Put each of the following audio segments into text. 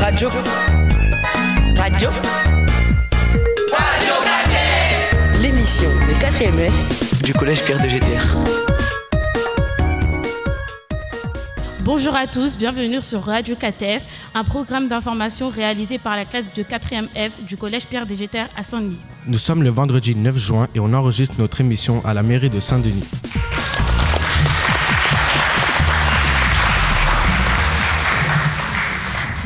Radio. Radio. L'émission des 4 du collège Pierre de Géter. Bonjour à tous, bienvenue sur Radio KTF, un programme d'information réalisé par la classe de 4e F du collège Pierre Dégéter à Saint-Denis. Nous sommes le vendredi 9 juin et on enregistre notre émission à la mairie de Saint-Denis.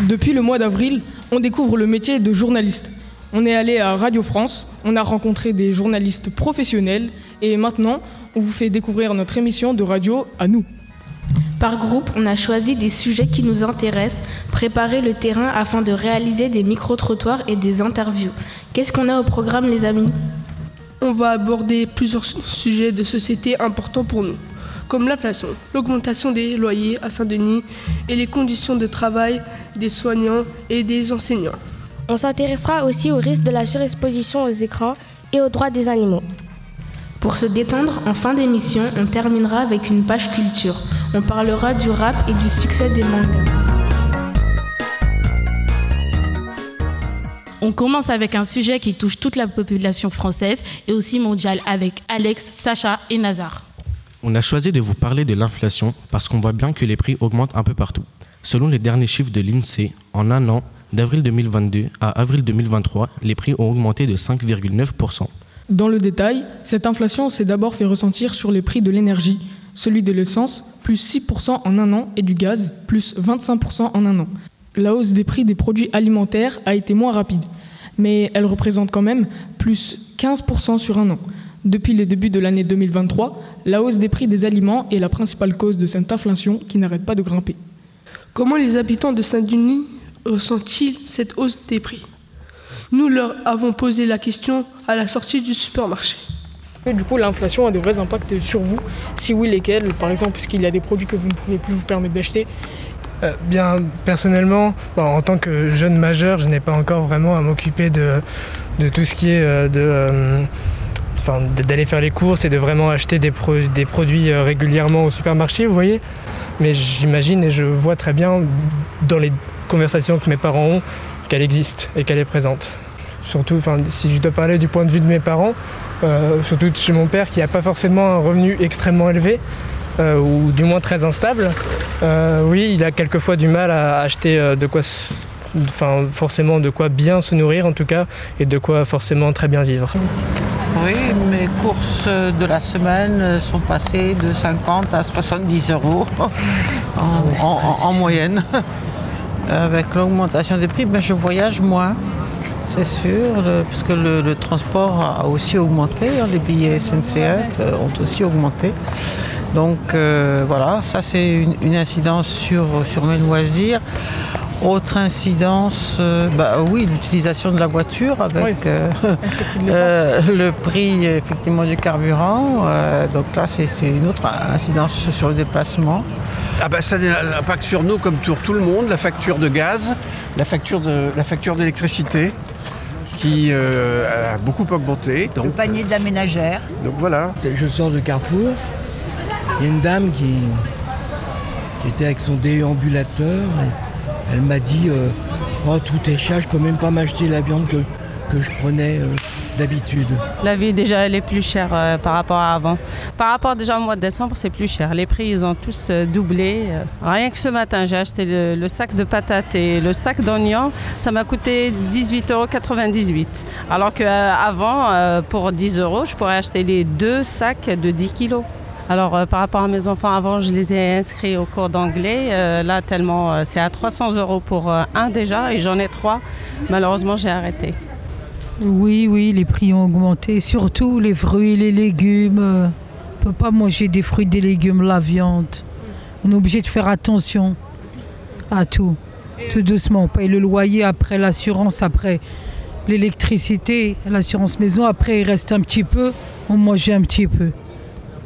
Depuis le mois d'avril, on découvre le métier de journaliste. On est allé à Radio France, on a rencontré des journalistes professionnels et maintenant, on vous fait découvrir notre émission de radio à nous. Par groupe, on a choisi des sujets qui nous intéressent, préparé le terrain afin de réaliser des micro-trottoirs et des interviews. Qu'est-ce qu'on a au programme les amis? On va aborder plusieurs sujets de société importants pour nous, comme l'inflation, l'augmentation des loyers à Saint-Denis et les conditions de travail des soignants et des enseignants. On s'intéressera aussi au risque de la surexposition aux écrans et aux droits des animaux. Pour se détendre, en fin d'émission, on terminera avec une page culture. On parlera du rap et du succès des mangas. On commence avec un sujet qui touche toute la population française et aussi mondiale avec Alex, Sacha et Nazar. On a choisi de vous parler de l'inflation parce qu'on voit bien que les prix augmentent un peu partout. Selon les derniers chiffres de l'INSEE, en un an, d'avril 2022 à avril 2023, les prix ont augmenté de 5,9%. Dans le détail, cette inflation s'est d'abord fait ressentir sur les prix de l'énergie, celui de l'essence, plus 6% en un an, et du gaz, plus 25% en un an. La hausse des prix des produits alimentaires a été moins rapide, mais elle représente quand même plus 15% sur un an. Depuis le début de l'année 2023, la hausse des prix des aliments est la principale cause de cette inflation qui n'arrête pas de grimper. Comment les habitants de Saint-Denis ressentent-ils cette hausse des prix? Nous leur avons posé la question à la sortie du supermarché. Et du coup, l'inflation a de vrais impacts sur vous. Si oui, lesquels? Par exemple, est-ce qu'il y a des produits que vous ne pouvez plus vous permettre d'acheter? Euh, bien, personnellement, bon, en tant que jeune majeur, je n'ai pas encore vraiment à m'occuper de, de tout ce qui est euh, de, euh, enfin, d'aller faire les courses et de vraiment acheter des, pro- des produits régulièrement au supermarché, vous voyez. Mais j'imagine et je vois très bien dans les conversations que mes parents ont qu'elle existe et qu'elle est présente. Surtout, enfin, si je dois parler du point de vue de mes parents, euh, surtout chez mon père qui n'a pas forcément un revenu extrêmement élevé, euh, ou du moins très instable, euh, oui, il a quelquefois du mal à acheter euh, de quoi, enfin forcément de quoi bien se nourrir en tout cas, et de quoi forcément très bien vivre. Oui, mes courses de la semaine sont passées de 50 à 70 euros en, en- en moyenne. Avec l'augmentation des prix, ben, je voyage moins, c'est sûr, parce que le, transport a aussi augmenté, hein, les billets SNCF euh, ont aussi augmenté. Donc euh, voilà, ça c'est une, incidence sur mes loisirs. Autre incidence, euh, bah oui, l'utilisation de la voiture avec Oui. euh, euh, le prix effectivement du carburant. euh, donc là, c'est une autre incidence sur le déplacement. Ah bah ça a un impact sur nous comme sur tout le monde, la facture de gaz, la facture de la facture d'électricité qui euh, a beaucoup augmenté. Le panier de la ménagère. donc voilà. Je sors de Carrefour. Il y a une dame qui, qui était avec son déambulateur. et elle m'a dit euh, Oh, tout est cher, je peux même pas m'acheter la viande que, je prenais euh, d'habitude. La vie déjà elle est plus chère euh, par rapport à avant. Par rapport déjà au mois de décembre, c'est plus cher. Les prix ils ont tous doublé. Rien que ce matin, j'ai acheté le, le sac de patates et le sac d'oignons. Ça m'a coûté 18,98 euros. Alors qu'avant, pour 10 euros, je pourrais acheter les deux sacs de 10 kilos. Alors euh, par rapport à mes enfants, avant je les ai inscrits au cours d'anglais. Euh, là tellement euh, c'est à 300 euros pour un déjà et j'en ai trois. Malheureusement j'ai arrêté. Oui, oui, les prix ont augmenté, surtout les fruits, les légumes. On ne peut pas manger des fruits, des légumes, la viande. On est obligé de faire attention à tout. Tout doucement. On paye le loyer, après l'assurance, après l'électricité, l'assurance maison. Après, il reste un petit peu, on mange un petit peu.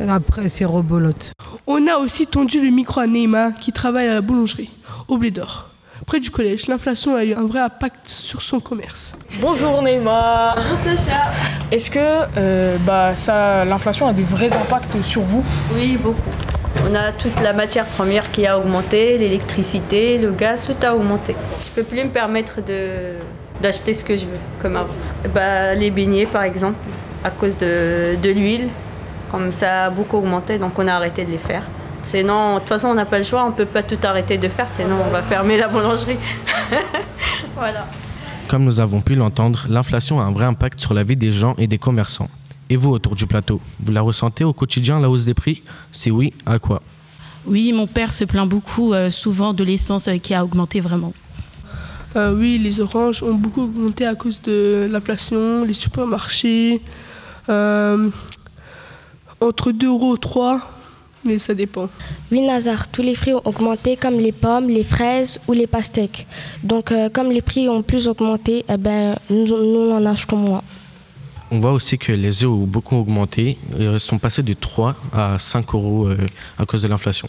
Après, c'est rebolote. On a aussi tendu le micro à Neymar qui travaille à la boulangerie, au blé d'or. Près du collège, l'inflation a eu un vrai impact sur son commerce. Bonjour Neymar. Bonjour Sacha. Est-ce que euh, bah, ça, l'inflation a des vrais impacts sur vous? Oui, beaucoup. On a toute la matière première qui a augmenté, l'électricité, le gaz, tout a augmenté. Je peux plus me permettre de, d'acheter ce que je veux, comme avant. Bah, les beignets, par exemple, à cause de, de l'huile, comme ça a beaucoup augmenté, donc on a arrêté de les faire. Sinon, de toute façon, on n'a pas le choix, on ne peut pas tout arrêter de faire, sinon on va fermer la boulangerie. voilà. Comme nous avons pu l'entendre, l'inflation a un vrai impact sur la vie des gens et des commerçants. Et vous, autour du plateau, vous la ressentez au quotidien, la hausse des prix? Si oui, à quoi? Oui, mon père se plaint beaucoup euh, souvent de l'essence euh, qui a augmenté vraiment. Euh, oui, les oranges ont beaucoup augmenté à cause de l'inflation, les supermarchés. Euh, entre 2 euros et 3, mais ça dépend. Oui, Nazar, tous les fruits ont augmenté comme les pommes, les fraises ou les pastèques. Donc, euh, comme les prix ont plus augmenté, eh ben, nous, nous en achetons moins. On voit aussi que les œufs ont beaucoup augmenté, euh, sont passés de 3 à 5 euros euh, à cause de l'inflation.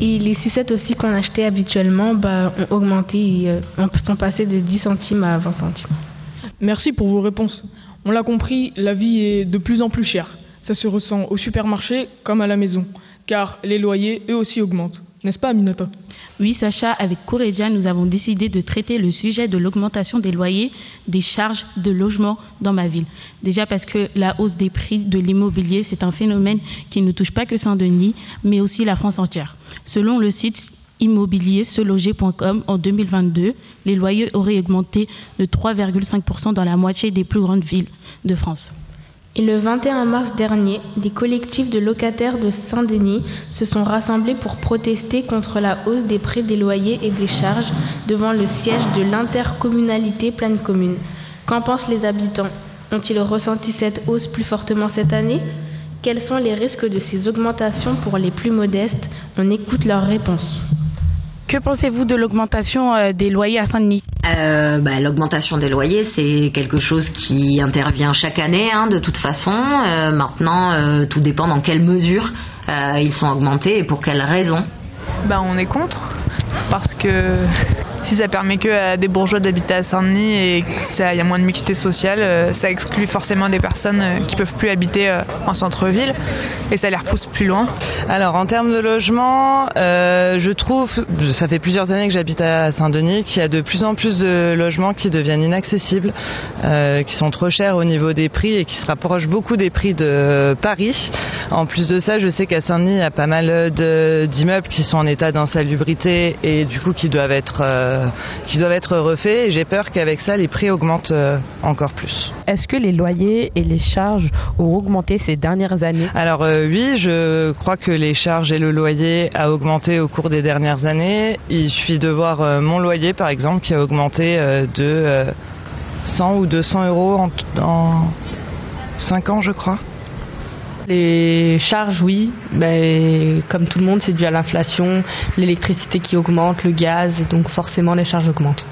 Et les sucettes aussi qu'on achetait habituellement bah, ont augmenté et euh, on- sont passés de 10 centimes à 20 centimes. Merci pour vos réponses. On l'a compris, la vie est de plus en plus chère. Ça se ressent au supermarché comme à la maison, car les loyers, eux aussi, augmentent. N'est-ce pas, Aminata? Oui, Sacha, avec Corédia, nous avons décidé de traiter le sujet de l'augmentation des loyers, des charges de logement dans ma ville. Déjà parce que la hausse des prix de l'immobilier, c'est un phénomène qui ne touche pas que Saint-Denis, mais aussi la France entière. Selon le site immobilier seloger.com, en 2022, les loyers auraient augmenté de 3,5% dans la moitié des plus grandes villes de France. Et le 21 mars dernier, des collectifs de locataires de Saint-Denis se sont rassemblés pour protester contre la hausse des prix des loyers et des charges devant le siège de l'intercommunalité Pleine Commune. Qu'en pensent les habitants? Ont-ils ressenti cette hausse plus fortement cette année? Quels sont les risques de ces augmentations pour les plus modestes? On écoute leurs réponses. Que pensez-vous de l'augmentation euh, des loyers à Saint-Denis? Euh, bah, L'augmentation des loyers, c'est quelque chose qui intervient chaque année, hein, de toute façon. Euh, maintenant, euh, tout dépend dans quelle mesure euh, ils sont augmentés et pour quelles raisons. Bah, on est contre parce que si ça permet que à des bourgeois d'habiter à Saint-Denis et qu'il y a moins de mixité sociale, euh, ça exclut forcément des personnes euh, qui peuvent plus habiter euh, en centre-ville et ça les repousse plus loin. Alors en termes de logement, euh, je trouve, ça fait plusieurs années que j'habite à Saint-Denis, qu'il y a de plus en plus de logements qui deviennent inaccessibles, euh, qui sont trop chers au niveau des prix et qui se rapprochent beaucoup des prix de Paris. En plus de ça, je sais qu'à Saint-Denis, il y a pas mal d'immeubles qui sont en état d'insalubrité et du coup qui doivent être, euh, qui doivent être refaits. Et j'ai peur qu'avec ça, les prix augmentent euh, encore plus. Est-ce que les loyers et les charges ont augmenté ces dernières années? Alors euh, oui, je crois que les charges et le loyer a augmenté au cours des dernières années. Il suffit de voir euh, mon loyer par exemple qui a augmenté euh, de euh, 100 ou 200 euros en, en 5 ans je crois. Les charges, oui, mais comme tout le monde, c'est dû à l'inflation, l'électricité qui augmente, le gaz, donc forcément les charges augmentent.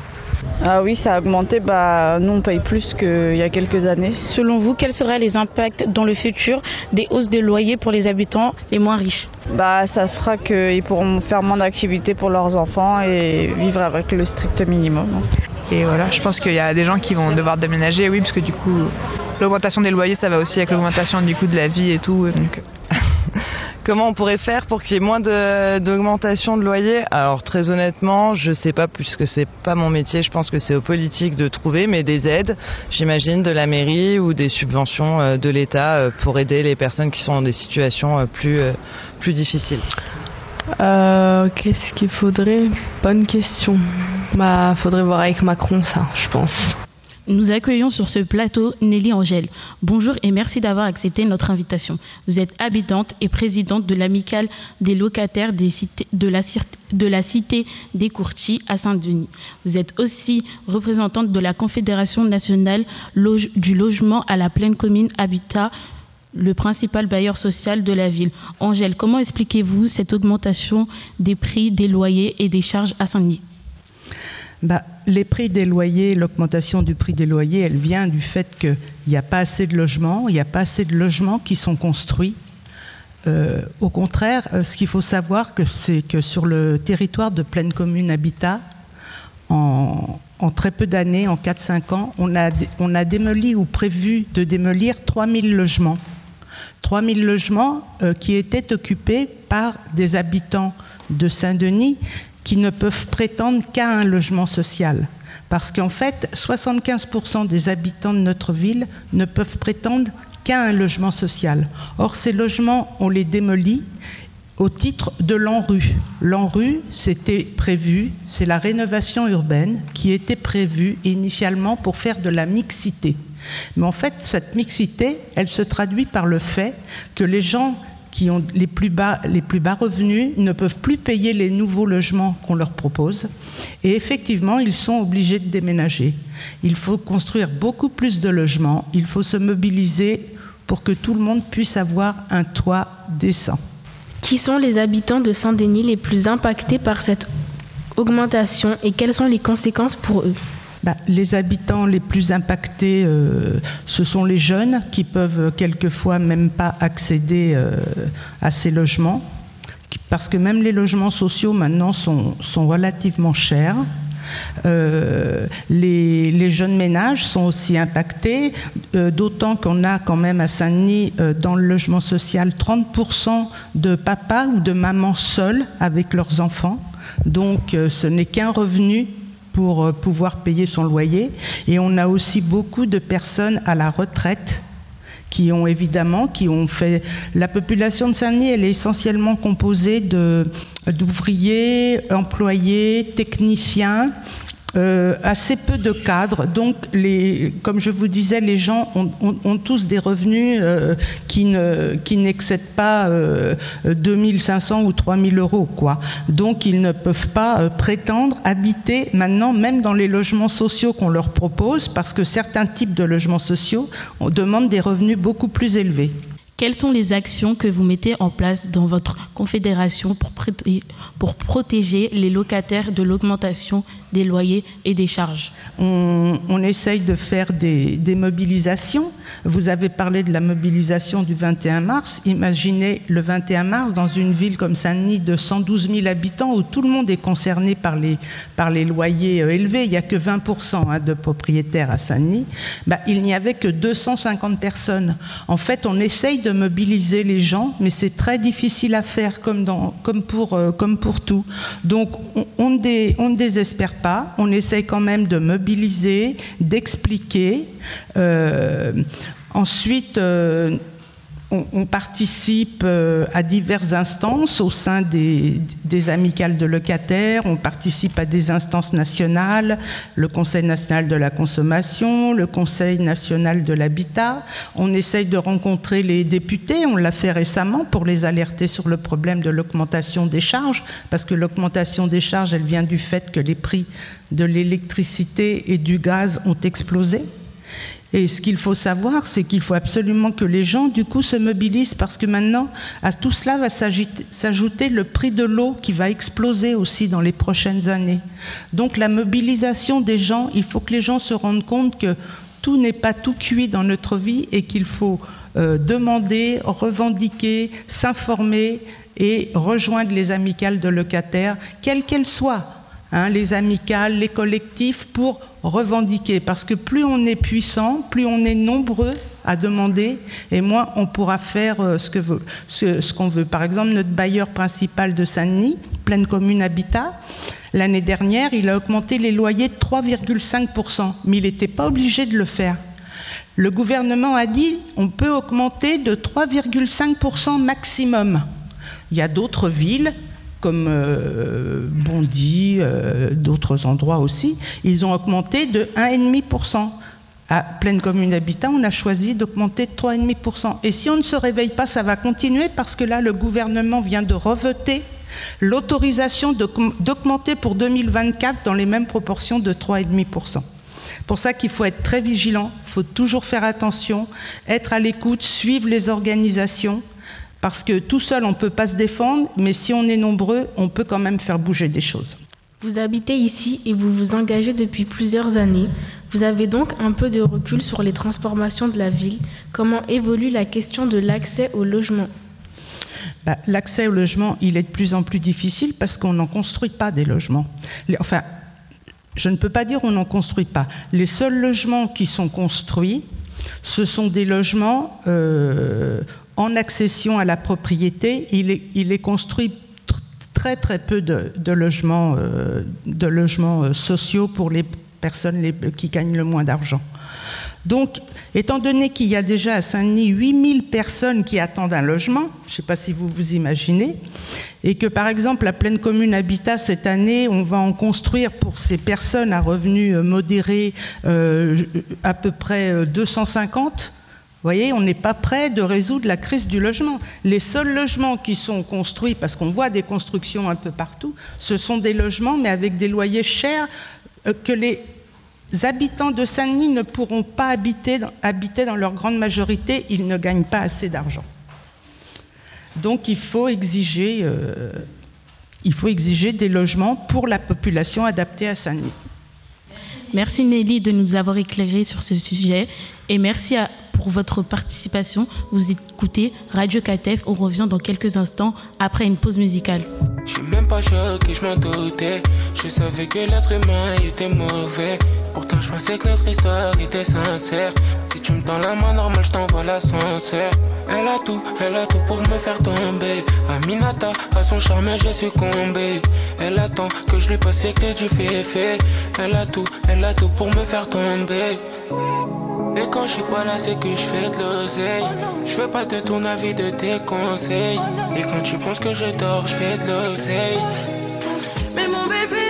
Ah oui, ça a augmenté. Bah, nous, on paye plus qu'il y a quelques années. Selon vous, quels seraient les impacts dans le futur des hausses des loyers pour les habitants les moins riches? Bah, ça fera qu'ils pourront faire moins d'activités pour leurs enfants et vivre avec le strict minimum. Et voilà, je pense qu'il y a des gens qui vont devoir déménager, oui, parce que du coup, l'augmentation des loyers, ça va aussi avec l'augmentation du coût de la vie et tout. Donc, Comment on pourrait faire pour qu'il y ait moins d'augmentation de, loyer Alors très honnêtement, je sais pas puisque c'est pas mon métier. Je pense que c'est aux politiques de trouver, mais des aides, j'imagine, de la mairie ou des subventions euh, de l'État euh, pour aider les personnes qui sont dans des situations euh, plus euh, plus difficiles. Euh, Qu'est-ce qu'il faudrait? Bonne question. Bah, faudrait voir avec Macron ça, je pense. Nous accueillons sur ce plateau Nelly Angèle. Bonjour et merci d'avoir accepté notre invitation. Vous êtes habitante et présidente de l'amicale des locataires de, la, cité des Courtis à Saint-Denis. Vous êtes aussi représentante de la Confédération nationale du logement à la pleine commune Habitat, le principal bailleur social de la ville. Angèle, comment expliquez-vous cette augmentation des prix des loyers et des charges à Saint-Denis? Bah, les prix des loyers, l'augmentation du prix des loyers, elle vient du fait qu'il n'y a pas assez de logements, il n'y a pas assez de logements qui sont construits. Euh, au contraire, euh, ce qu'il faut savoir, c'est que sur le territoire de pleine commune Habitat, en, très peu d'années, en 4-5 ans, on a, on a démoli ou prévu de démolir 3000 logements. 3000 logements euh, qui étaient occupés par des habitants de Saint-Denis qui ne peuvent prétendre qu'à un logement social. Parce qu'en fait, 75% des habitants de notre ville ne peuvent prétendre qu'à un logement social. Or, ces logements, on les démolit au titre de l'ANRU. L'ANRU, c'était prévu, c'est la rénovation urbaine qui était prévue initialement pour faire de la mixité. Mais en fait, cette mixité, elle se traduit par le fait que les gens qui ont les plus bas, les plus bas revenus ne peuvent plus payer les nouveaux logements qu'on leur propose. Et effectivement, ils sont obligés de déménager. Il faut construire beaucoup plus de logements. Il faut se mobiliser pour que tout le monde puisse avoir un toit décent. Qui sont les habitants de Saint-Denis les plus impactés par cette augmentation et quelles sont les conséquences pour eux? Bah, les habitants les plus impactés, euh, ce sont les jeunes qui peuvent quelquefois même pas accéder euh, à ces logements, parce que même les logements sociaux maintenant sont, sont relativement chers. Euh, les, jeunes ménages sont aussi impactés, d'autant qu'on a quand même à Saint-Denis, dans le logement social, 30% de papas ou de mamans seuls avec leurs enfants. Donc ce n'est qu'un revenu pour pouvoir payer son loyer. Et on a aussi beaucoup de personnes à la retraite qui ont évidemment, qui ont fait. La population de Saint-Denis, elle est essentiellement composée d'ouvriers, employés, techniciens. Euh, assez peu de cadres. Donc, les, comme je vous disais, les gens ont, tous des revenus euh, qui, ne, qui n'excèdent pas euh, 2500 ou 3000 euros. Quoi. Donc, ils ne peuvent pas euh, prétendre habiter maintenant, même dans les logements sociaux qu'on leur propose, parce que certains types de logements sociaux on demande des revenus beaucoup plus élevés. Quelles sont les actions que vous mettez en place dans votre confédération pour protéger les locataires de l'augmentation des loyers et des charges on, essaye de faire des, mobilisations. Vous avez parlé de la mobilisation du 21 mars. Imaginez le 21 mars dans une ville comme Saint-Denis de 112 000 habitants où tout le monde est concerné par les, loyers euh, élevés. Il n'y a que 20% hein, de propriétaires à Saint-Denis. Bah, il n'y avait que 250 personnes. En fait, on essaye de mobiliser les gens, mais c'est très difficile à faire comme, euh, pour tout. Donc, on ne désespère pas. On essaye quand même de mobiliser d'expliquer. Euh, ensuite, euh, on, participe euh, à diverses instances au sein des, des, amicales de locataires, on participe à des instances nationales, le Conseil national de la consommation, le Conseil national de l'habitat. On essaye de rencontrer les députés, on l'a fait récemment pour les alerter sur le problème de l'augmentation des charges, parce que l'augmentation des charges, elle vient du fait que les prix de l'électricité et du gaz ont explosé. Et ce qu'il faut savoir, c'est qu'il faut absolument que les gens, du coup, se mobilisent parce que maintenant, à tout cela va s'ajouter le prix de l'eau qui va exploser aussi dans les prochaines années. Donc la mobilisation des gens, il faut que les gens se rendent compte que tout n'est pas tout cuit dans notre vie et qu'il faut euh, demander, revendiquer, s'informer et rejoindre les amicales de locataires, quelles qu'elles soient hein, les amicales, les collectifs, pour revendiquer. Parce que plus on est puissant, plus on est nombreux à demander, et moins on pourra faire euh, ce qu'on veut. Par exemple, notre bailleur principal de Saint-Denis, pleine commune Habitat, l'année dernière, il a augmenté les loyers de 3,5%, mais il n'était pas obligé de le faire. Le gouvernement a dit on peut augmenter de 3,5% maximum. Il y a d'autres villes comme euh, Bondy, euh, d'autres endroits aussi, ils ont augmenté de 1,5%. À pleine commune d'habitat, on a choisi d'augmenter de 3,5%. Et si on ne se réveille pas, ça va continuer parce que là, le gouvernement vient de revoter l'autorisation d'augmenter pour 2024 dans les mêmes proportions de 3,5%. Pour ça qu'il faut être très vigilant, il faut toujours faire attention, être à l'écoute, suivre les organisations, parce que tout seul, on ne peut pas se défendre, mais si on est nombreux, on peut quand même faire bouger des choses. Vous habitez ici et vous vous engagez depuis plusieurs années. Vous avez donc un peu de recul sur les transformations de la ville. Comment évolue la question de l'accès au logement? Bah, L'accès au logement, il est de plus en plus difficile parce qu'on n'en construit pas des logements. Enfin, je ne peux pas dire on n'en construit pas. Les seuls logements qui sont construits, ce sont des logements euh, en accession à la propriété. Il est, construit très très peu de, logements, logements euh, sociaux pour les personnes qui gagnent le moins d'argent. Donc, étant donné qu'il y a déjà à Saint-Denis 8000 personnes qui attendent un logement, je ne sais pas si vous vous imaginez, et que par exemple la pleine commune Habitat cette année, on va en construire pour ces personnes à revenus euh, modérés euh, à peu près 250. Euh, vous voyez, on n'est pas prêt de résoudre la crise du logement. Les seuls logements qui sont construits, parce qu'on voit des constructions un peu partout, ce sont des logements, mais avec des loyers chers que les habitants de Saint-Denis ne pourront pas habiter, dans leur grande majorité, ils ne gagnent pas assez d'argent. Donc il faut, exiger, euh, il faut exiger des logements pour la population adaptée à Saint-Denis. Merci Nelly de nous avoir éclairé sur ce sujet et merci pour votre participation. Vous écoutez Radio KTF, on revient dans quelques instants après une pause musicale. Je suis même pas choqué, je m'en doutais. Je savais que l'être humain était mauvais. Pourtant, je pensais que notre histoire était sincère. Si tu me tends la main normal, je t'envoie l'ascenseur. Elle a tout, elle a tout pour me faire tomber. Aminata, à son charme, j'ai succombé. Elle attend que je lui passe les clés du fait. Elle a tout, elle a tout pour me faire tomber. Et quand je suis pas là, c'est que je fais de l'oseille. Je fais pas de ton avis, de tes conseils. Et quand tu penses que je dors, je fais de l'oseille. Mais mon bébé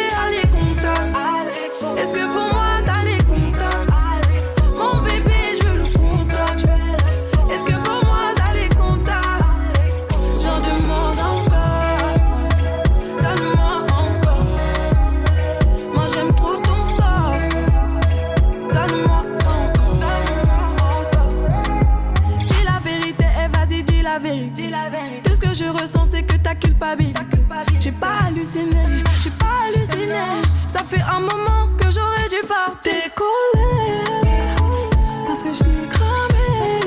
J'ai pas halluciné, j'ai pas halluciné. Ça fait un moment que j'aurais dû partir. T'es parce que je t'ai cramé.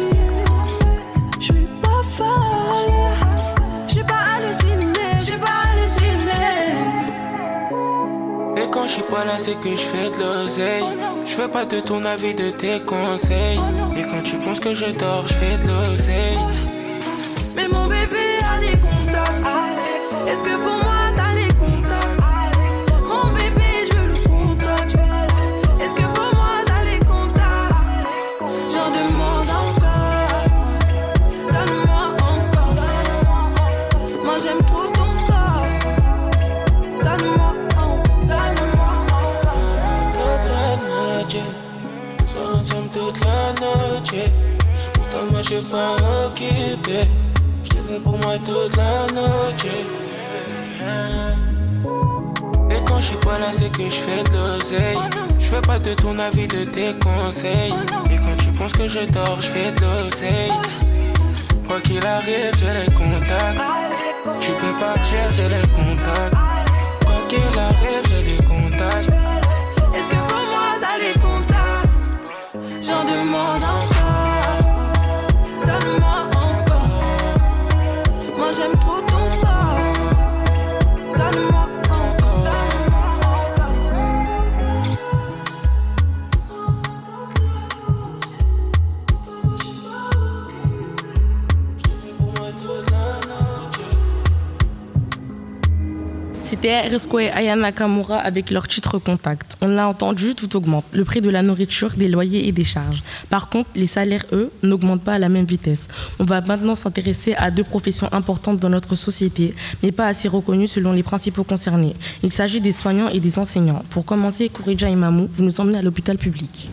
Je suis pas folle, j'ai pas halluciné, j'ai pas halluciné. Et quand je suis pas là, c'est que je fais de l'oseille. Je fais pas de ton avis, de tes conseils. Et quand tu penses que je dors, je fais de l'oseille. Est-ce que pour moi t'as les contacts? Mon bébé, je veux le contact. Est-ce que pour moi t'as les contacts? J'en demande encore. Donne-moi encore. Moi j'aime trop ton corps. Donne-moi encore. Donne-moi encore. Toute la nuit, nous ensemble toute la nuit. Pourtant moi je suis pas occupé pour moi toute la nuit. Je suis pas là, c'est que je fais de l'oseille. Je fais pas de ton avis, de tes conseils. Et quand tu penses que je dors, je fais de l'oseille. Quoi qu'il arrive, j'ai les contacts. Tu peux partir, j'ai les contacts. Quoi qu'il arrive, j'ai les contacts. C'était et Aya Nakamura avec leur titre Contact. On l'a entendu, tout augmente. Le prix de la nourriture, des loyers et des charges. Par contre, les salaires, eux, n'augmentent pas à la même vitesse. On va maintenant s'intéresser à deux professions importantes dans notre société, mais pas assez reconnues selon les principaux concernés. Il s'agit des soignants et des enseignants. Pour commencer, Kouridja Imamou, vous nous emmenez à l'hôpital public.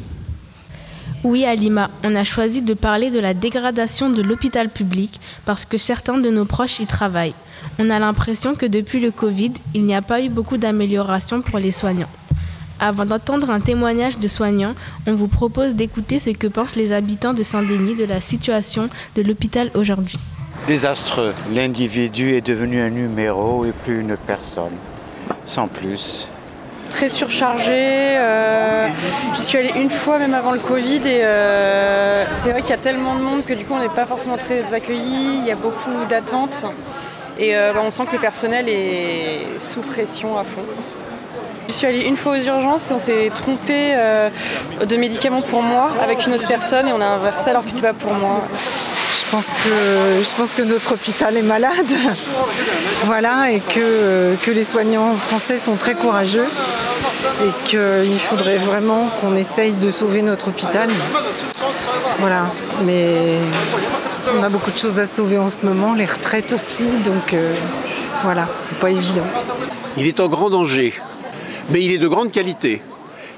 Oui, Alima, on a choisi de parler de la dégradation de l'hôpital public parce que certains de nos proches y travaillent. On a l'impression que depuis le Covid, il n'y a pas eu beaucoup d'amélioration pour les soignants. Avant d'entendre un témoignage de soignants, on vous propose d'écouter ce que pensent les habitants de Saint-Denis de la situation de l'hôpital aujourd'hui. Désastreux. L'individu est devenu un numéro et plus une personne. Sans plus. Très surchargé. Euh, J'y suis allée une fois même avant le Covid et euh, c'est vrai qu'il y a tellement de monde que du coup on n'est pas forcément très accueillis. Il y a beaucoup d'attentes. Et euh, bah, on sent que le personnel est sous pression à fond. suis allée une fois aux urgences et on s'est trompé de médicaments pour moi avec une autre personne et on a inversé alors que c'était pas pour moi. Je pense que, notre hôpital est malade. voilà, et que, que les soignants français sont très courageux et qu'il faudrait vraiment qu'on essaye de sauver notre hôpital. Voilà, mais on a beaucoup de choses à sauver en ce moment, les retraites aussi, donc euh, voilà, c'est pas évident. Il est en grand danger, mais il est de grande qualité.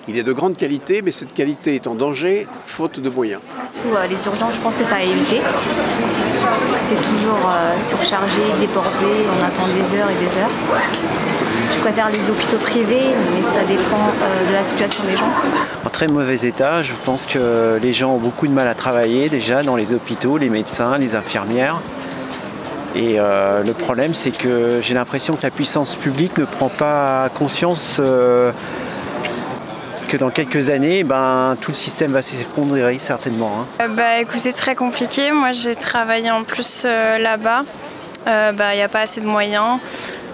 Il est de grande qualité, mais cette qualité est en danger faute de moyens. Tout, euh, les urgences, je pense que ça a évité. Parce que c'est toujours euh, surchargé, débordé, on attend des heures et des heures. Je préfère les hôpitaux privés, mais ça dépend euh, de la situation des gens. En très mauvais état, je pense que les gens ont beaucoup de mal à travailler déjà dans les hôpitaux, les médecins, les infirmières. Et euh, le problème, c'est que j'ai l'impression que la puissance publique ne prend pas conscience euh, que dans quelques années, ben, tout le système va s'effondrer certainement. hein. Euh, Bah écoutez, très compliqué. Moi j'ai travaillé en plus euh, là-bas. Euh, bah, Il n'y a pas assez de moyens.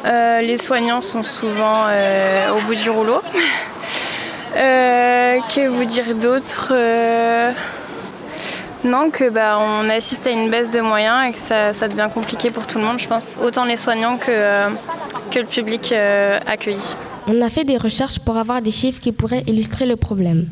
Euh, les soignants sont souvent euh, au bout du rouleau. Euh, que vous dire d'autre Euh, Non, que bah, on assiste à une baisse de moyens et que ça, ça devient compliqué pour tout le monde, je pense. Autant les soignants que, euh, que le public euh, accueilli. On a fait des recherches pour avoir des chiffres qui pourraient illustrer le problème.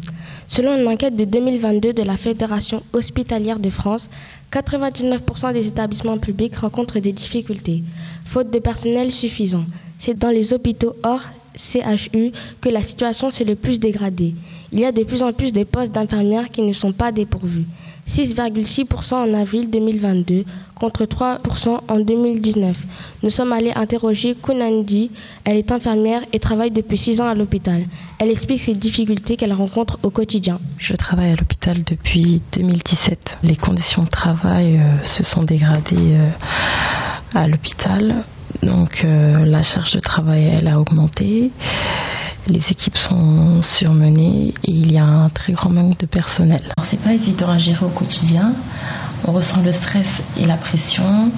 Selon une enquête de 2022 de la Fédération hospitalière de France, 99% des établissements publics rencontrent des difficultés, faute de personnel suffisant. C'est dans les hôpitaux hors CHU que la situation s'est le plus dégradée. Il y a de plus en plus de postes d'infirmières qui ne sont pas dépourvus. 6,6% en avril 2022 contre 3% en 2019. Nous sommes allés interroger Kunandi. Elle est infirmière et travaille depuis 6 ans à l'hôpital. Elle explique ces difficultés qu'elle rencontre au quotidien. Je travaille à l'hôpital depuis 2017. Les conditions de travail euh, se sont dégradées euh, à l'hôpital. Donc euh, la charge de travail elle a augmenté. Les équipes sont surmenées et il y a un très grand manque de personnel. C'est pas évident à gérer au quotidien. On ressent le stress et la pression.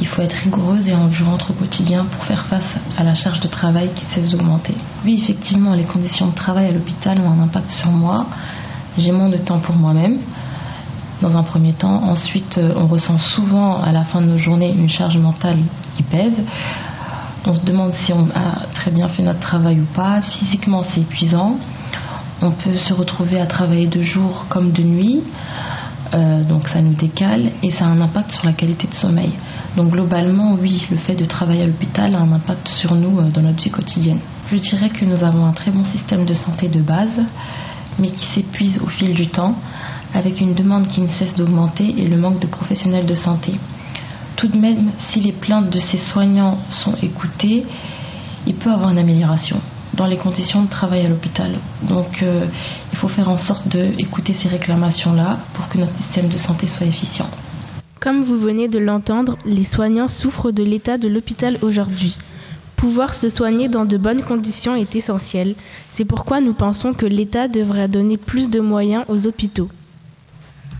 Il faut être rigoureuse et endurante au quotidien pour faire face à la charge de travail qui cesse d'augmenter. Oui, effectivement, les conditions de travail à l'hôpital ont un impact sur moi. J'ai moins de temps pour moi-même dans un premier temps. Ensuite, euh, on ressent souvent à la fin de nos journées une charge mentale qui pèse. On se demande si on a très bien fait notre travail ou pas. Physiquement, c'est épuisant. On peut se retrouver à travailler de jour comme de nuit. Euh, donc ça nous décale et ça a un impact sur la qualité de sommeil. Donc globalement, oui, le fait de travailler à l'hôpital a un impact sur nous euh, dans notre vie quotidienne. Je dirais que nous avons un très bon système de santé de base, mais qui s'épuise au fil du temps, avec une demande qui ne cesse d'augmenter et le manque de professionnels de santé. Tout de même, si les plaintes de ces soignants sont écoutées, il peut y avoir une amélioration dans les conditions de travail à l'hôpital. Donc euh, il faut faire en sorte d'écouter ces réclamations-là pour que notre système de santé soit efficient. Comme vous venez de l'entendre, les soignants souffrent de l'état de l'hôpital aujourd'hui. Pouvoir se soigner dans de bonnes conditions est essentiel. C'est pourquoi nous pensons que l'État devrait donner plus de moyens aux hôpitaux.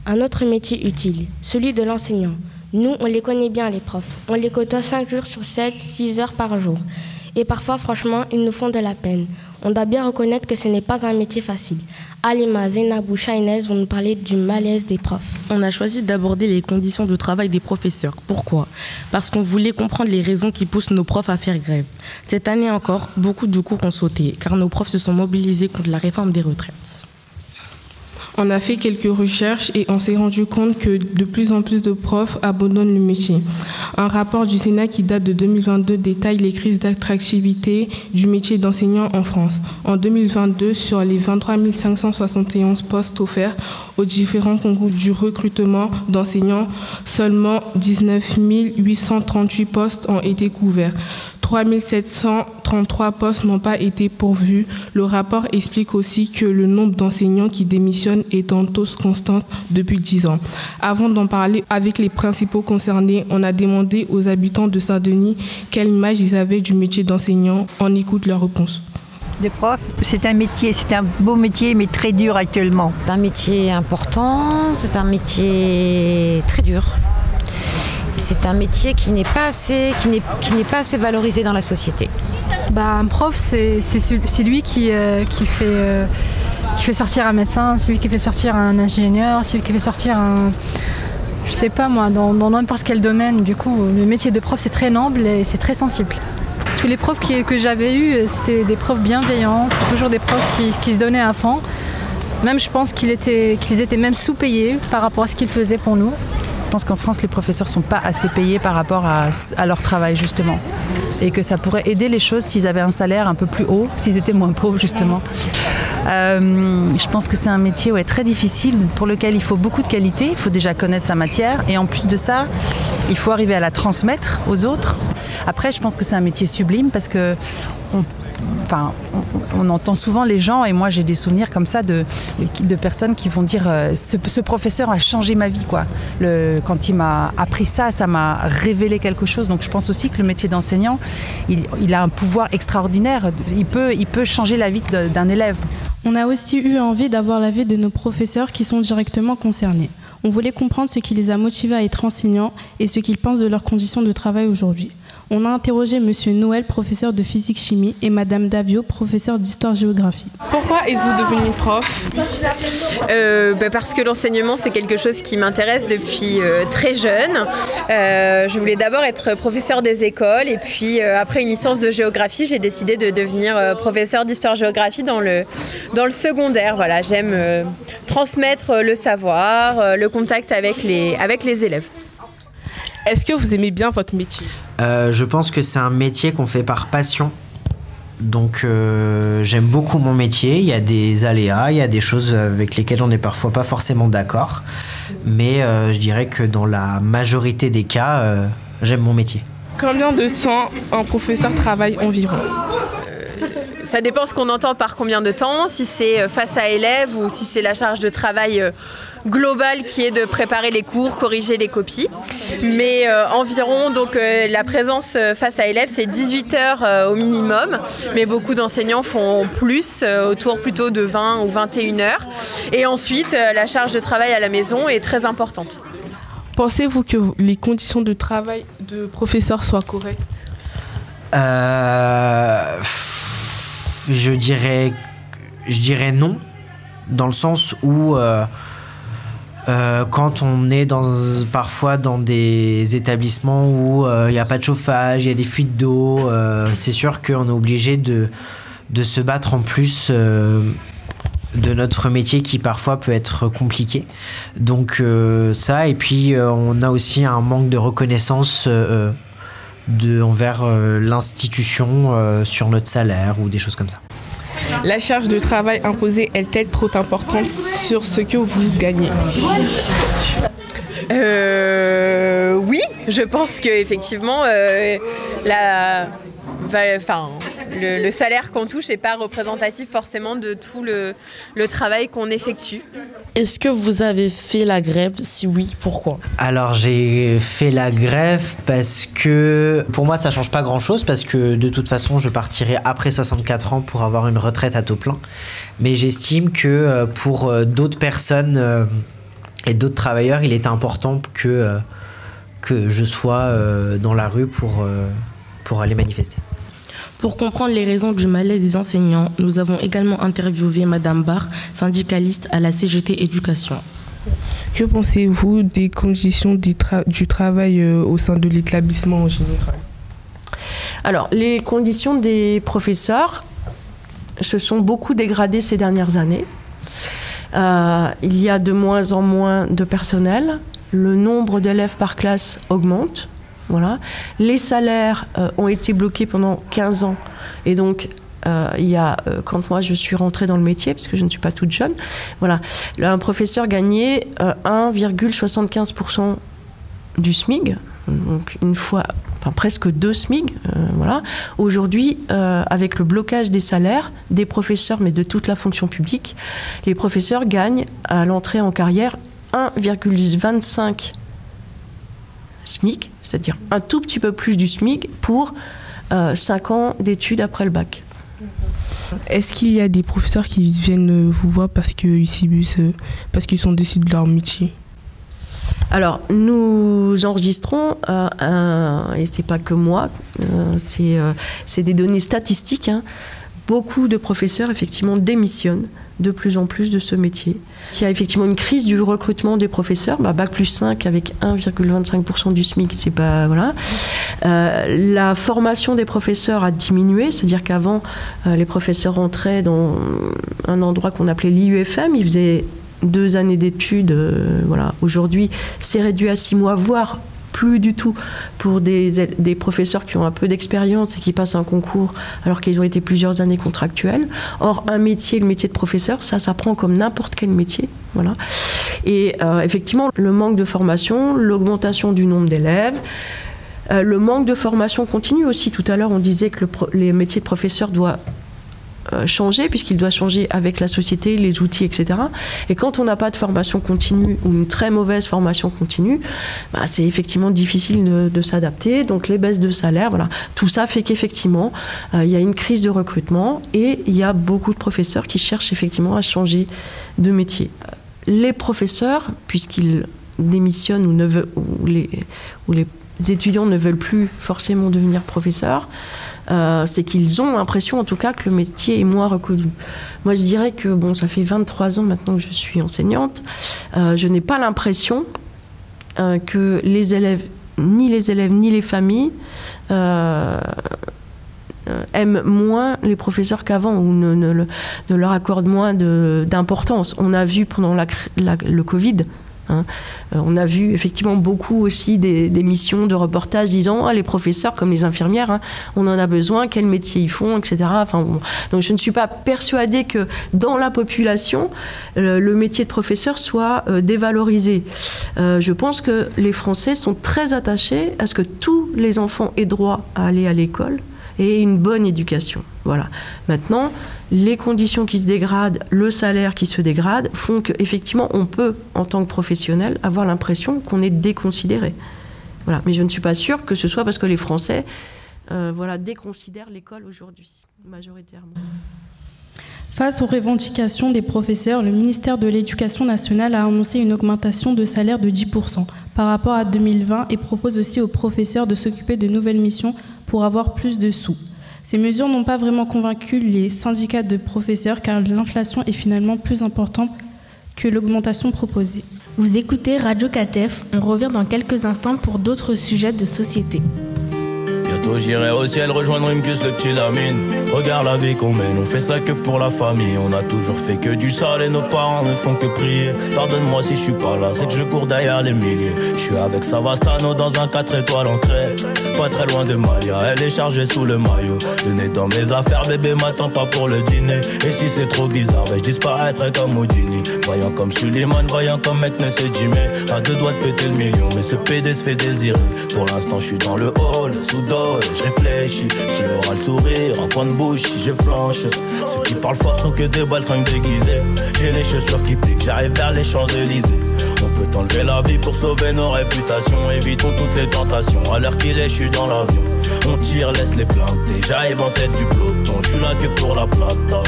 Un autre métier utile, celui de l'enseignant. Nous, on les connaît bien, les profs. On les côtoie 5 jours sur 7, 6 heures par jour. Et parfois, franchement, ils nous font de la peine. On doit bien reconnaître que ce n'est pas un métier facile. Alima, Zenabou, Shainez vont nous parler du malaise des profs. On a choisi d'aborder les conditions de travail des professeurs. Pourquoi? Parce qu'on voulait comprendre les raisons qui poussent nos profs à faire grève. Cette année encore, beaucoup de cours ont sauté, car nos profs se sont mobilisés contre la réforme des retraites. On a fait quelques recherches et on s'est rendu compte que de plus en plus de profs abandonnent le métier. Un rapport du Sénat qui date de 2022 détaille les crises d'attractivité du métier d'enseignant en France. En 2022, sur les 23 571 postes offerts aux différents concours du recrutement d'enseignants, seulement 19 838 postes ont été couverts. 3 733 postes n'ont pas été pourvus. Le rapport explique aussi que le nombre d'enseignants qui démissionnent est en hausse constante depuis 10 ans. Avant d'en parler avec les principaux concernés, on a demandé aux habitants de Saint-Denis quelle image ils avaient du métier d'enseignant. On écoute leur réponse. De prof, c'est un métier, c'est un beau métier, mais très dur actuellement. C'est un métier important, c'est un métier très dur. c'est un métier qui n'est pas assez, qui n'est, qui n'est pas assez valorisé dans la société. Bah, un prof, c'est, c'est, lui qui, euh, qui, fait, euh, qui fait sortir un médecin, c'est lui qui fait sortir un ingénieur, c'est lui qui fait sortir un. Je sais pas moi, dans, dans n'importe quel domaine. Du coup, le métier de prof, c'est très noble et c'est très sensible. Tous les profs que j'avais eus, euh, c'était des profs bienveillants, c'est toujours des profs qui, se donnaient à fond. Même, je pense qu'ils étaient, étaient même sous-payés par rapport à ce qu'ils faisaient pour nous. Je pense qu'en France, les professeurs ne sont pas assez payés par rapport à, leur travail, justement. Et que ça pourrait aider les choses s'ils avaient un salaire un peu plus haut, s'ils étaient moins pauvres, justement. Euh, je pense que c'est un métier très difficile pour lequel il faut beaucoup de qualité. Il faut déjà connaître sa matière. Et en plus de ça, il faut arriver à la transmettre aux autres. Après, je pense que c'est un métier sublime parce que on Enfin, on, entend souvent les gens, et moi j'ai des souvenirs comme ça de, de personnes qui vont dire euh, ce, professeur a changé ma vie. Quoi. Quand il m'a appris ça, ça m'a révélé quelque chose. Donc je pense aussi que le métier d'enseignant, il, a un pouvoir extraordinaire. Il peut, il peut changer la vie d'un élève. On a aussi eu envie d'avoir l'avis de nos professeurs qui sont directement concernés. On voulait comprendre ce qui les a motivés à être enseignants et ce qu'ils pensent de leurs conditions de travail aujourd'hui. On a interrogé Monsieur Noël, professeur de physique-chimie, et Madame Davio, professeur d'histoire-géographie. Pourquoi êtes-vous devenu prof? Euh, bah, Parce que l'enseignement, c'est quelque chose qui m'intéresse depuis euh, très jeune. Euh, je voulais d'abord être professeur des écoles et puis euh, après une licence de géographie, j'ai décidé de devenir euh, professeur d'histoire-géographie dans le, dans le secondaire. Voilà, J'aime euh, transmettre le savoir, euh, le contact avec les, avec les élèves. Est-ce que vous aimez bien votre métier? Euh, je pense que c'est un métier qu'on fait par passion. Donc euh, j'aime beaucoup mon métier. Il y a des aléas, il y a des choses avec lesquelles on n'est parfois pas forcément d'accord. Mais euh, je dirais que dans la majorité des cas, euh, j'aime mon métier. Combien de temps un professeur travaille environ ça dépend ce qu'on entend par combien de temps, si c'est face à élèves ou si c'est la charge de travail globale qui est de préparer les cours, corriger les copies. Mais euh, environ, donc euh, la présence euh, face à élèves, c'est 18 heures euh, au minimum. Mais beaucoup d'enseignants font plus, euh, autour plutôt de 20 ou 21 heures. Et ensuite, euh, la charge de travail à la maison est très importante. Pensez-vous que les conditions de travail de professeur soient correctes? Euh, je dirais, je dirais non, dans le sens où euh, euh, quand on est parfois dans des établissements où euh, il n'y a pas de chauffage, il y a des fuites d'eau, euh, c'est sûr qu'on est obligé de, se battre en plus. euh, de notre métier qui parfois peut être compliqué. Donc euh, ça, et puis euh, on a aussi un manque de reconnaissance euh, envers euh, l'institution euh, sur notre salaire ou des choses comme ça. La charge de travail imposée est-elle trop importante sur ce que vous gagnez? Euh, oui, je pense que effectivement, euh, la, enfin, le, le salaire qu'on touche n'est pas représentatif forcément de tout le, le travail qu'on effectue. Est-ce que vous avez fait la grève? Si oui, pourquoi? Alors j'ai fait la grève parce que pour moi ça change pas grand chose parce que de toute façon je partirai après 64 ans pour avoir une retraite à taux plein. Mais j'estime que euh, pour euh, d'autres personnes euh, et d'autres travailleurs il est important que, que je sois dans la rue pour, pour aller manifester. Pour comprendre les raisons du malaise des enseignants, nous avons également interviewé Madame Barr, syndicaliste à la CGT Éducation. Que pensez-vous des conditions du, tra- du travail euh, au sein de l'établissement en général? Alors, les conditions des professeurs se sont beaucoup dégradées ces dernières années. Euh, il y a de moins en moins de personnel. Le nombre d'élèves par classe augmente. Voilà. Les salaires euh, ont été bloqués pendant 15 ans. Et donc, euh, il y a, euh, quand moi je suis rentrée dans le métier, parce que je ne suis pas toute jeune, voilà, là, un professeur gagnait euh, 1,75% du SMIG, donc une fois, enfin presque deux SMIG, voilà. Aujourd'hui, avec le blocage des salaires des professeurs, mais de toute la fonction publique, les professeurs gagnent à l'entrée en carrière 1,25 SMIC, c'est-à-dire un tout petit peu plus du SMIC pour 5 ans d'études après le bac. Est-ce qu'il y a des professeurs qui viennent euh, vous voir parce qu'ils euh, parce qu'ils sont déçus de leur métier? Alors, nous enregistrons, euh, un- et c'est pas que moi, euh, c'est euh, c'est des données statistiques. hein. Beaucoup de professeurs, effectivement, démissionnent de plus en plus de ce métier. Il y a effectivement une crise du recrutement des professeurs. Bah, Bac plus 5 avec 1,25% du SMIC, c'est pas. Voilà. Euh, la formation des professeurs a diminué, c'est-à-dire qu'avant, euh, les professeurs entraient dans un endroit qu'on appelait l'IUFM, ils faisaient deux années d'études. euh, voilà. Aujourd'hui, c'est réduit à six mois, voire plus du tout pour des, professeurs qui ont un peu d'expérience et qui passent un concours alors qu'ils ont été plusieurs années contractuels. Or, un métier, le métier de professeur, ça s'apprend comme n'importe quel métier. Voilà. Et euh, effectivement, le manque de formation, l'augmentation du nombre d'élèves, euh, le manque de formation continue aussi. Tout à l'heure, on disait que les métiers de professeur doivent changer puisqu'il doit changer avec la société, les outils, etc. Et quand on n'a pas de formation continue ou une très mauvaise formation continue, bah, c'est effectivement difficile de, s'adapter. Donc les baisses de salaire, voilà, tout ça fait qu'effectivement euh, il y a une crise de recrutement et il y a beaucoup de professeurs qui cherchent effectivement à changer de métier. Les professeurs, puisqu'ils démissionnent ou, ne veulent, ou, les, ou les étudiants ne veulent plus forcément devenir professeurs, euh, c'est qu'ils ont l'impression en tout cas que le métier est moins reconnu. Moi je dirais que bon, ça fait 23 ans maintenant que je suis enseignante, euh, je n'ai pas l'impression euh, que les élèves, ni les élèves ni les familles, aiment moins les professeurs qu'avant ou ne, ne le- ne leur accordent moins d'importance. On a vu pendant la- le Covid, hein, euh, on a vu effectivement beaucoup aussi des, missions de reportage disant ah, les professeurs comme les infirmières, hein, on en a besoin, quel métier ils font, etc. Enfin. Donc je ne suis pas persuadée que dans la population, le, le métier de professeur soit euh, dévalorisé. Euh, je pense que les Français sont très attachés à ce que tous les enfants aient droit à aller à l'école et une bonne éducation. Voilà. Maintenant, les conditions qui se dégradent, le salaire qui se dégrade, font qu'effectivement, on peut, en tant que professionnel, avoir l'impression qu'on est déconsidéré. Voilà. Mais je ne suis pas sûre que ce soit parce que les Français euh, voilà, déconsidèrent l'école aujourd'hui, majoritairement. Face aux revendications des professeurs, le ministère de l'Éducation nationale a annoncé une augmentation de salaire de 10% par rapport à 2020 et propose aussi aux professeurs de s'occuper de nouvelles missions pour avoir plus de sous. Ces mesures n'ont pas vraiment convaincu les syndicats de professeurs car l'inflation est finalement plus importante que l'augmentation proposée. Vous écoutez Radio Catef, on revient dans quelques instants pour d'autres sujets de société. Bientôt j'irai au ciel rejoindre Imkus le petit Lamine. Regarde la vie qu'on mène, on fait ça que pour la famille. On a toujours fait que du sale et nos parents ne font que prier. Pardonne-moi si je suis pas là, c'est que je cours derrière les milliers. Je suis avec Savastano dans un 4 étoiles crête. Pas très loin de Malia, elle est chargée sous le maillot. Le nez dans mes affaires, bébé m'attend pas pour le dîner. Et si c'est trop bizarre, ben je disparaîtrai comme Houdini. Voyant comme Suleiman, voyant comme mec ne Jimmy. À deux doigts de péter le million, mais ce PD se fait désirer. Pour l'instant, je suis dans le hall, sous dos, je réfléchis. Qui aura le sourire, en coin de bouche si je flanche. Ceux qui parlent fort sont que des baltringues déguisées. J'ai les chaussures qui piquent, j'arrive vers les Champs-Élysées. On peut enlever la vie pour sauver nos réputations. Évitons toutes les tentations. À l'heure qu'il est, je suis dans l'avion. On tire, laisse les planter. J'arrive en tête du peloton. Je suis là que pour la plata.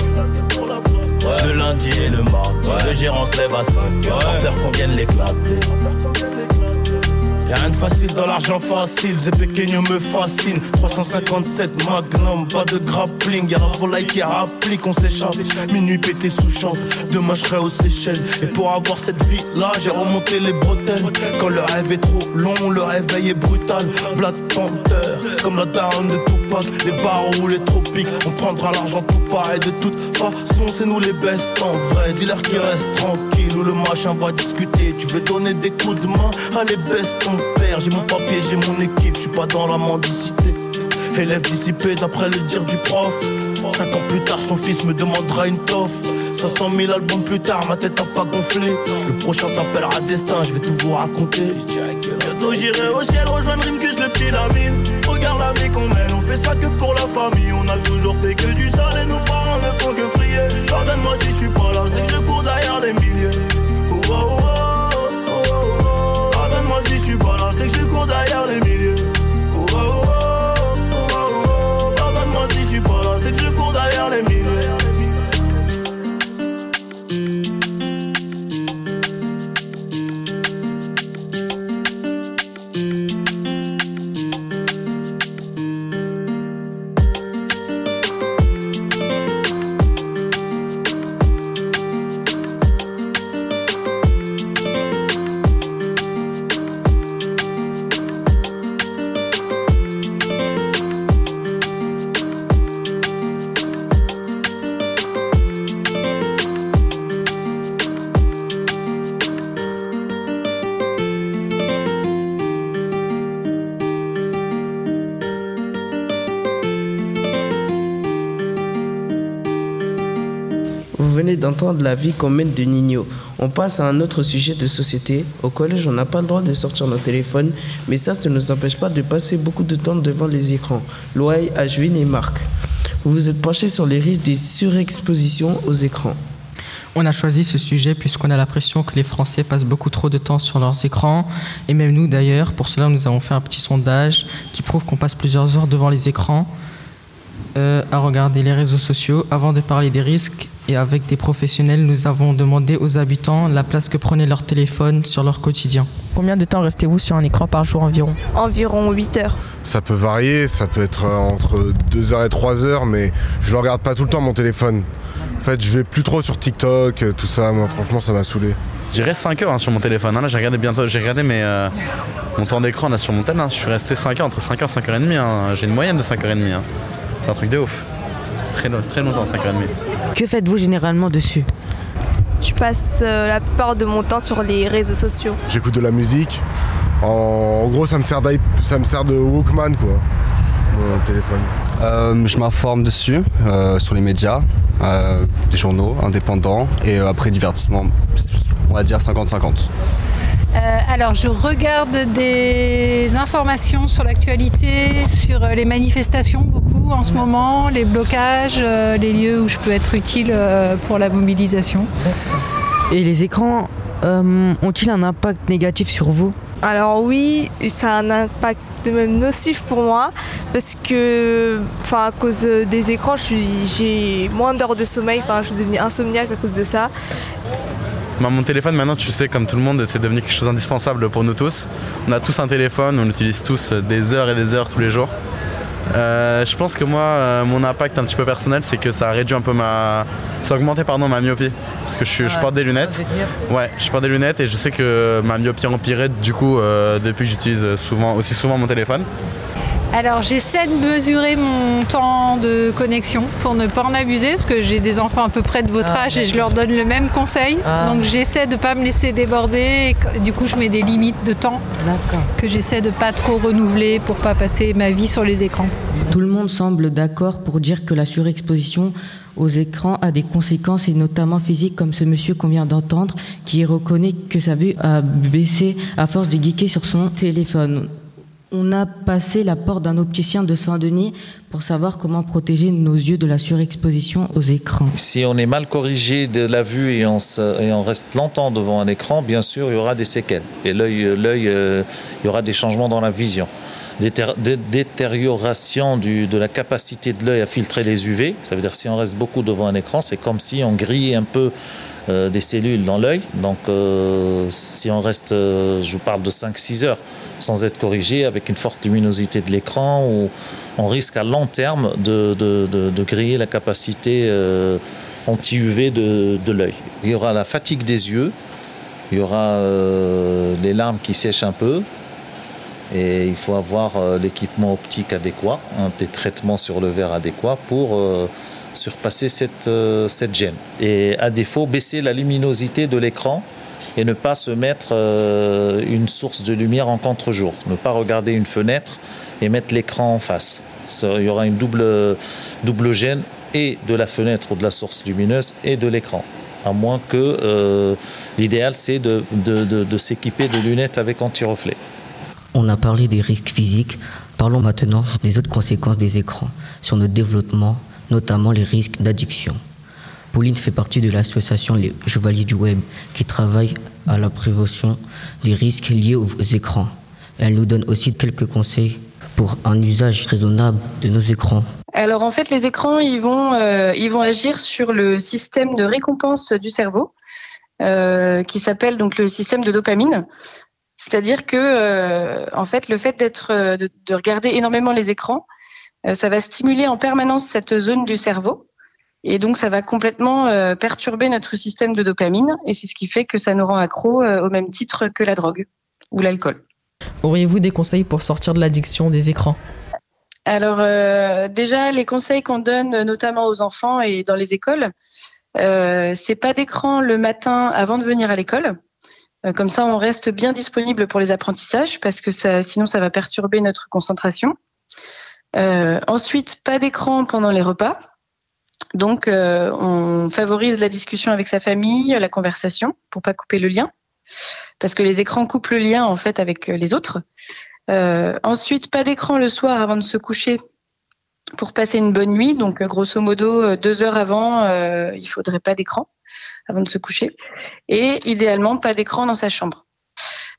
Ouais. Le lundi et le mardi. Le gérant se lève à 5 heures. Pas peur qu'on vienne l'éclater. Y'a rien de facile dans l'argent facile, Pequeño me fascine. 357 Magnum, pas de grappling. Y'a la volaille qui applique, on s'échappe. Minuit pété sous champ, demain je serai aux Seychelles. Et pour avoir cette vie là, j'ai remonté les bretelles. Quand le rêve est trop long, le réveil est brutal. Black Panther, comme la daronne de Les barreaux ou les tropiques, on prendra l'argent tout pareil De toute façon c'est nous les best en vrai. Dis-leur qu'ils restent tranquilles ou le machin va discuter. Tu veux donner des coups de main, allez baisse ton père. J'ai mon papier, j'ai mon équipe, je suis pas dans la mendicité. Élève dissipé d'après le dire du prof. Cinq ans plus tard son fils me demandera une toffe. 500 000 albums plus tard ma tête a pas gonflé. Le prochain s'appellera Destin, je vais tout vous raconter J'irai au ciel rejoindre Rimkus le petit Lamine Regarde la vie qu'on mène, on fait ça que pour la famille. On a toujours fait que du sale et nos parents ne font que prier. Pardonne-moi si je suis pas là, c'est que je cours derrière les milliers. Oh, oh, oh, oh, oh, oh. Pardonne-moi si je suis pas là, c'est que je cours derrière les milliers d'entendre la vie qu'on mène de Nino. On passe à un autre sujet de société. Au collège, on n'a pas le droit de sortir nos téléphones, mais ça, ça ne nous empêche pas de passer beaucoup de temps devant les écrans. Loï, Ajwin et Marc. Vous vous êtes penchés sur les risques des surexpositions aux écrans. On a choisi ce sujet puisqu'on a l'impression que les Français passent beaucoup trop de temps sur leurs écrans, et même nous d'ailleurs. Pour cela, nous avons fait un petit sondage qui prouve qu'on passe plusieurs heures devant les écrans euh, à regarder les réseaux sociaux. Avant de parler des risques et avec des professionnels, nous avons demandé aux habitants la place que prenait leur téléphone sur leur quotidien. Combien de temps restez-vous sur un écran par jour environ Environ 8 heures. Ça peut varier, ça peut être entre 2 heures et 3 heures, mais je ne regarde pas tout le temps mon téléphone. En fait, je vais plus trop sur TikTok, tout ça. Moi, franchement, ça m'a saoulé. Je dirais 5 heures hein, sur mon téléphone. Là, j'ai regardé bientôt, j'ai regardé mes, euh, mon temps d'écran là sur mon téléphone. Je suis resté 5 heures, entre 5 heures et 5 heures et demie. hein. J'ai une moyenne de 5 heures et demie. hein. C'est un truc de ouf. C'est très, long- c'est très longtemps, 5 heures et demie. Que faites-vous généralement dessus Je passe euh, la plupart de mon temps sur les réseaux sociaux. J'écoute de la musique. En, en gros, ça me sert ça me sert de Walkman, quoi. Mon téléphone. Euh, je m'informe dessus, euh, sur les médias, euh, des journaux indépendants et euh, après divertissement, on va dire 50-50. Euh, alors, je regarde des informations sur l'actualité, sur les manifestations beaucoup en ce moment, les blocages, euh, les lieux où je peux être utile euh, pour la mobilisation. Et les écrans euh, ont-ils un impact négatif sur vous? Alors oui, ça a un impact même nocif pour moi parce que, enfin, à cause des écrans, j'ai moins d'heures de sommeil. Enfin, je suis devenue insomniaque à cause de ça. Bah, mon téléphone maintenant tu sais comme tout le monde c'est devenu quelque chose d'indispensable pour nous tous. On a tous un téléphone, on l'utilise tous des heures et des heures tous les jours. Euh, je pense que moi euh, mon impact un petit peu personnel c'est que ça a réduit un peu ma. ça a augmenté pardon ma myopie. Parce que je, suis- je porte des lunettes. Ouais, je porte des lunettes et je sais que ma myopie a empiré du coup euh, depuis que j'utilise souvent aussi souvent mon téléphone. Alors, j'essaie de mesurer mon temps de connexion pour ne pas en abuser, parce que j'ai des enfants à peu près de votre Ah, âge et je leur donne le même conseil. Ah. Donc, j'essaie de ne pas me laisser déborder. et du coup, je mets des limites de temps que j'essaie de pas trop renouveler pour pas passer ma vie sur les écrans. Tout le monde semble d'accord pour dire que la surexposition aux écrans a des conséquences et notamment physiques comme ce monsieur qu'on vient d'entendre qui reconnaît que sa vue a baissé à force de geeker sur son téléphone. On a passé la porte d'un opticien de Saint-Denis pour savoir comment protéger nos yeux de la surexposition aux écrans. Si on est mal corrigé de la vue et on, reste longtemps devant un écran, bien sûr, il y aura des séquelles. Et l'œil, euh, il y aura des changements dans la vision. Détérioration de la capacité de l'œil à filtrer les UV. Ça veut dire si on reste beaucoup devant un écran, c'est comme si on grillait un peu des cellules dans l'œil. Donc euh, si on reste, euh, je vous parle de 5-6 heures sans être corrigé, avec une forte luminosité de l'écran, on risque à long terme de, griller la capacité euh, anti-UV de, l'œil. Il y aura la fatigue des yeux, il y aura euh, les larmes qui sèchent un peu, et il faut avoir euh, l'équipement optique adéquat, des traitements sur le verre adéquats pour euh, surpasser cette, euh, cette gêne. Et à défaut, baisser la luminosité de l'écran et ne pas se mettre euh, une source de lumière en contre-jour. Ne pas regarder une fenêtre et mettre l'écran en face. Il y aura une double, double gêne et de la fenêtre ou de la source lumineuse et de l'écran. À moins que euh, l'idéal c'est de, de- de- de s'équiper de lunettes avec anti-reflet. On a parlé des risques physiques, parlons maintenant des autres conséquences des écrans sur notre développement, notamment les risques d'addiction. Pauline fait partie de l'association Les Chevaliers du Web qui travaille à la prévention des risques liés aux écrans. Elle nous donne aussi quelques conseils pour un usage raisonnable de nos écrans. Alors en fait, les écrans, ils vont, euh, ils vont agir sur le système de récompense du cerveau, euh, qui s'appelle donc le système de dopamine. C'est-à-dire que, euh, en fait, le fait d'être, de, de regarder énormément les écrans, ça va stimuler en permanence cette zone du cerveau, et donc ça va complètement euh, perturber notre système de dopamine, et c'est ce qui fait que ça nous rend accro euh, au même titre que la drogue ou l'alcool. Auriez-vous des conseils pour sortir de l'addiction des écrans? Alors euh, déjà, les conseils qu'on donne euh, notamment aux enfants et dans les écoles, euh, c'est pas d'écran le matin avant de venir à l'école. Euh, comme ça, on reste bien disponible pour les apprentissages parce que ça, sinon ça va perturber notre concentration. Euh, ensuite, pas d'écran pendant les repas. Donc, euh, on favorise la discussion avec sa famille, la conversation, pour pas couper le lien, parce que les écrans coupent le lien en fait avec euh, les autres. Ensuite, pas d'écran le soir avant de se coucher pour passer une bonne nuit. Donc, grosso modo, deux heures avant, euh, il faudrait pas d'écran avant de se coucher. Et idéalement, pas d'écran dans sa chambre.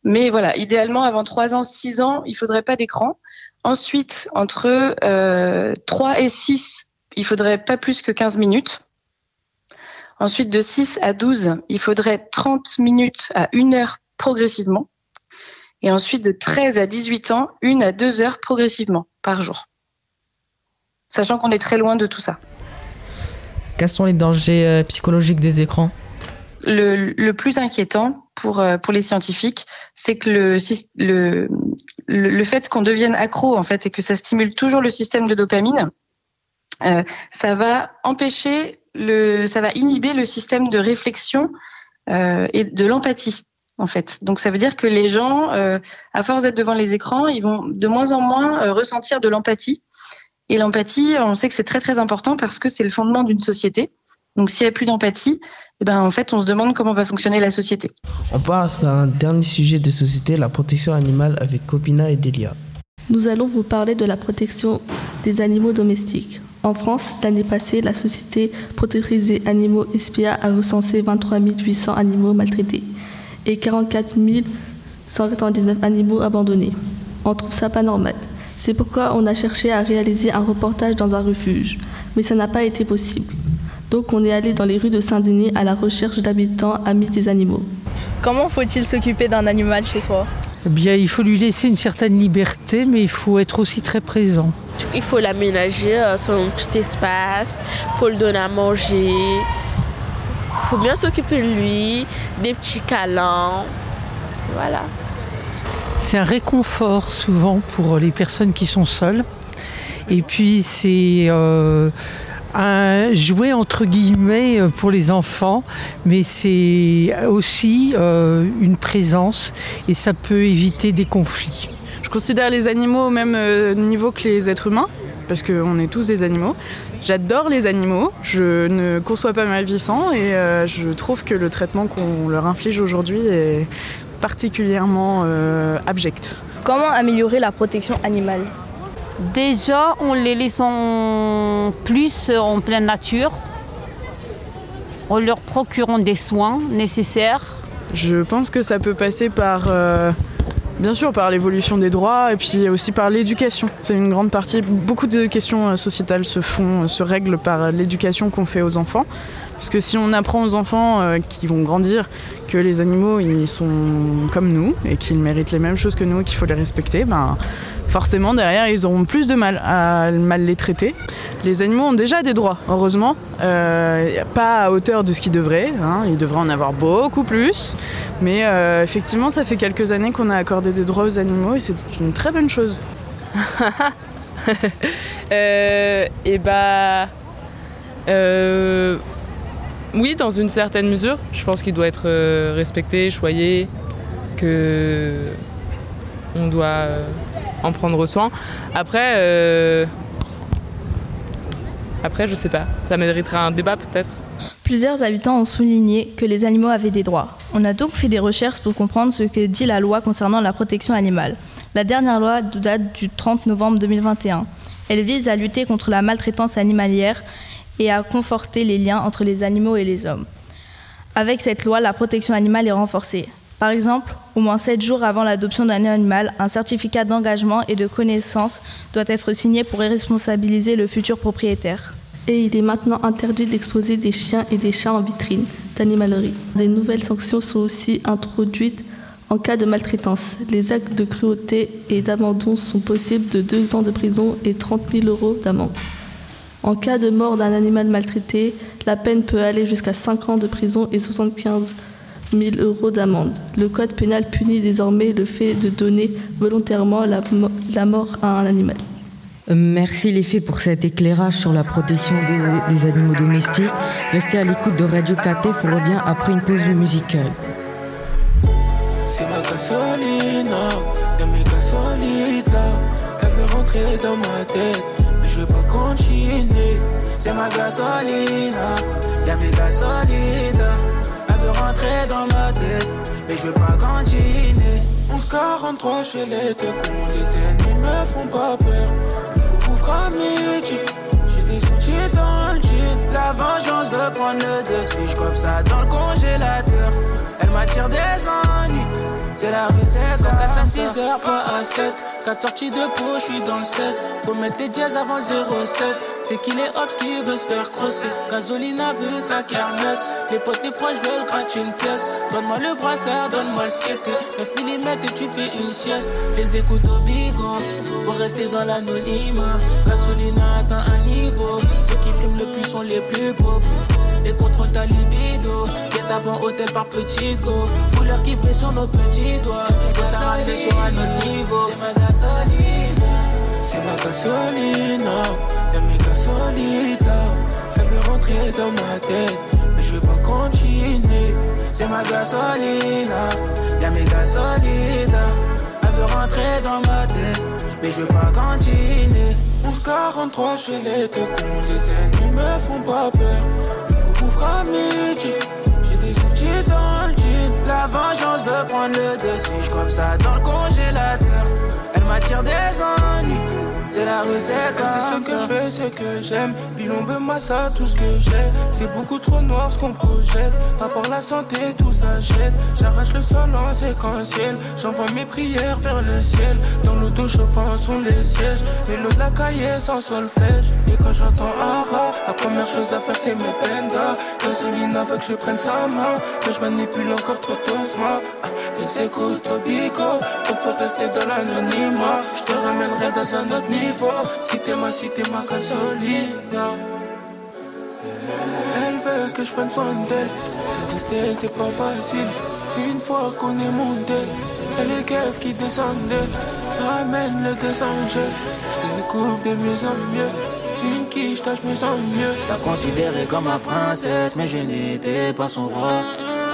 Mais voilà, idéalement, avant 3 ans, 6 ans, il faudrait pas d'écran. Ensuite, entre euh, 3 et 6, il faudrait pas plus que 15 minutes. Ensuite, de 6 à 12, il faudrait 30 minutes à 1 heure progressivement. Et ensuite, de 13 à 18 ans, 1 à 2 heures progressivement par jour. Sachant qu'on est très loin de tout ça. Quels sont les dangers euh, psychologiques des écrans? Le, le, plus inquiétant pour, euh, pour les scientifiques, c'est que le, fait qu'on devienne accro en fait et que ça stimule toujours le système de dopamine, euh, ça va empêcher le, ça va inhiber le système de réflexion euh, et de l'empathie en fait. Donc ça veut dire que les gens, à force d'être devant les écrans, ils vont de moins en moins ressentir de l'empathie. Et l'empathie, on sait que c'est très très important parce que c'est le fondement d'une société. Donc s'il n'y a plus d'empathie, eh ben, en fait, on se demande comment va fonctionner la société. On passe à un dernier sujet de société, la protection animale avec Copina et Delia. Nous allons vous parler de la protection des animaux domestiques. En France, l'année passée, la société protectrice des animaux SPA a recensé 23 800 animaux maltraités et 44 199 animaux abandonnés. On trouve ça pas normal. C'est pourquoi on a cherché à réaliser un reportage dans un refuge, mais ça n'a pas été possible. Donc on est allé dans les rues de Saint-Denis à la recherche d'habitants amis des animaux. Comment faut-il s'occuper d'un animal chez soi? Eh bien, il faut lui laisser une certaine liberté, mais il faut être aussi très présent. Il faut l'aménager, euh, son petit espace, il faut le donner à manger, il faut bien s'occuper de lui, des petits câlins, voilà. C'est un réconfort souvent pour les personnes qui sont seules. Et puis c'est euh, un jouet entre guillemets pour les enfants, mais c'est aussi euh, une présence et ça peut éviter des conflits. Je considère les animaux au même euh, niveau que les êtres humains, parce qu'on est tous des animaux. J'adore les animaux, je ne conçois pas ma vie sans et euh, je trouve que le traitement qu'on leur inflige aujourd'hui est particulièrement euh, abject. Comment améliorer la protection animale? Déjà, en les laissant plus en pleine nature, en leur procurant des soins nécessaires. Je pense que ça peut passer par, euh, bien sûr, par l'évolution des droits et puis aussi par l'éducation. C'est une grande partie. Beaucoup de questions sociétales se font, se règlent par l'éducation qu'on fait aux enfants. Parce que si on apprend aux enfants euh, qui vont grandir que les animaux ils sont comme nous et qu'ils méritent les mêmes choses que nous qu'il faut les respecter, ben, forcément derrière ils auront plus de mal à mal les traiter. Les animaux ont déjà des droits, heureusement, euh, pas à hauteur de ce qu'ils devraient, hein, ils devraient en avoir beaucoup plus, mais euh, effectivement ça fait quelques années qu'on a accordé des droits aux animaux et c'est une très bonne chose. euh, et bah... Oui, dans une certaine mesure, je pense qu'il doit être respecté, choyé, que on doit en prendre soin. Après, euh, après, je sais pas, ça mériterait un débat peut-être. Plusieurs habitants ont souligné que les animaux avaient des droits. On a donc fait des recherches pour comprendre ce que dit la loi concernant la protection animale. La dernière loi date du 30 novembre 2021. Elle vise à lutter contre la maltraitance animalière et à conforter les liens entre les animaux et les hommes. Avec cette loi, la protection animale est renforcée. Par exemple, au moins 7 jours avant l'adoption d'un animal, un certificat d'engagement et de connaissance doit être signé pour responsabiliser le futur propriétaire. Et il est maintenant interdit d'exposer des chiens et des chats en vitrine d'animalerie. Des nouvelles sanctions sont aussi introduites en cas de maltraitance. Les actes de cruauté et d'abandon sont possibles de 2 ans de prison et 30 000 euros d'amende. En cas de mort d'un animal maltraité, la peine peut aller jusqu'à 5 ans de prison et 75 000 euros d'amende. Le code pénal punit désormais le fait de donner volontairement la, la mort à un animal. Merci les filles pour cet éclairage sur la protection des, des animaux domestiques. Restez à l'écoute de Radio KT, on revient après une pause musicale. C'est ma gasolina, y'a mes gasolides là. Elle veut rentrer dans ma tête, mais je veux pas continuer. C'est ma gasolina, y'a mes gasolides veut rentrer dans ma tête, mais je veux pas continuer. 1143, je les cons, les ennemis me font pas peur. Il faut couvrir à midi. J'ai des outils dans le jean. La vengeance veut prendre le dessus. Je ça dans le congélateur. Elle m'attire des ennuis. C'est la rue, c'est ça. à 6 heures, pas à 7. 4 sorties de peau, je suis dans le 16. Faut mettre les dièses avant le 07. C'est qu'il est hops qui veut se faire crosser. Gasolina veut sa kermesse. Les potes, les proches veulent gratter une pièce. Donne-moi le brassard, donne-moi le 7. 9 mm et tu fais une sieste. Les écoutes au bigot. Faut rester dans l'anonymat. Gasolina atteint un niveau. Ceux qui fument le plus sont les plus pauvres. Les contrôles ta libido. Guet à bon hôtel par petit go. Couleur qui brille sur nos petits doigts. Faut sur un autre niveau. C'est ma gasolina. C'est ma gasolina. Y'a mes gasolitas. Elle veut rentrer dans ma tête. Mais je veux pas continuer. C'est ma gasolina. Y'a mes gasolitas. Elle veut rentrer dans ma tête. Mais je veux pas continuer. 1143 chez les deux cons. Les ennemis me font pas peur couvre à midi. La vengeance veut prendre le dessus. Je ça dans le congélateur. Elle m'attire des ennuis. C'est la rue, c'est comme C'est ce que je fais, c'est que j'aime. Bilombe, massa, tout ce que j'ai. C'est beaucoup trop noir ce qu'on projette. À part la santé, tout s'achète. J'arrache le sol en séquentiel. J'envoie mes prières vers le ciel. Dans l'auto chauffant sont les sièges. Les lots de la cahier sans solfège. Et quand j'entends Ara, la première chose à faire c'est mes pendas. Gasolina veut que je prenne sa main. Que je manipule encore trop doucement. Ah, les écoutes au bico. Donc faut rester dans l'anonymat. Je te ramènerai dans un autre niveau niveau. Si t'es ma, si t'es ma gasolina. Elle veut que je prenne soin d'elle. Rester, c'est pas facile. Une fois qu'on est monté, elle est keufs qui descendait. Ramène le descendait. Je découpe de mieux en mieux. Une je me sens mieux. La considérer comme ma princesse, mais je n'étais pas son roi.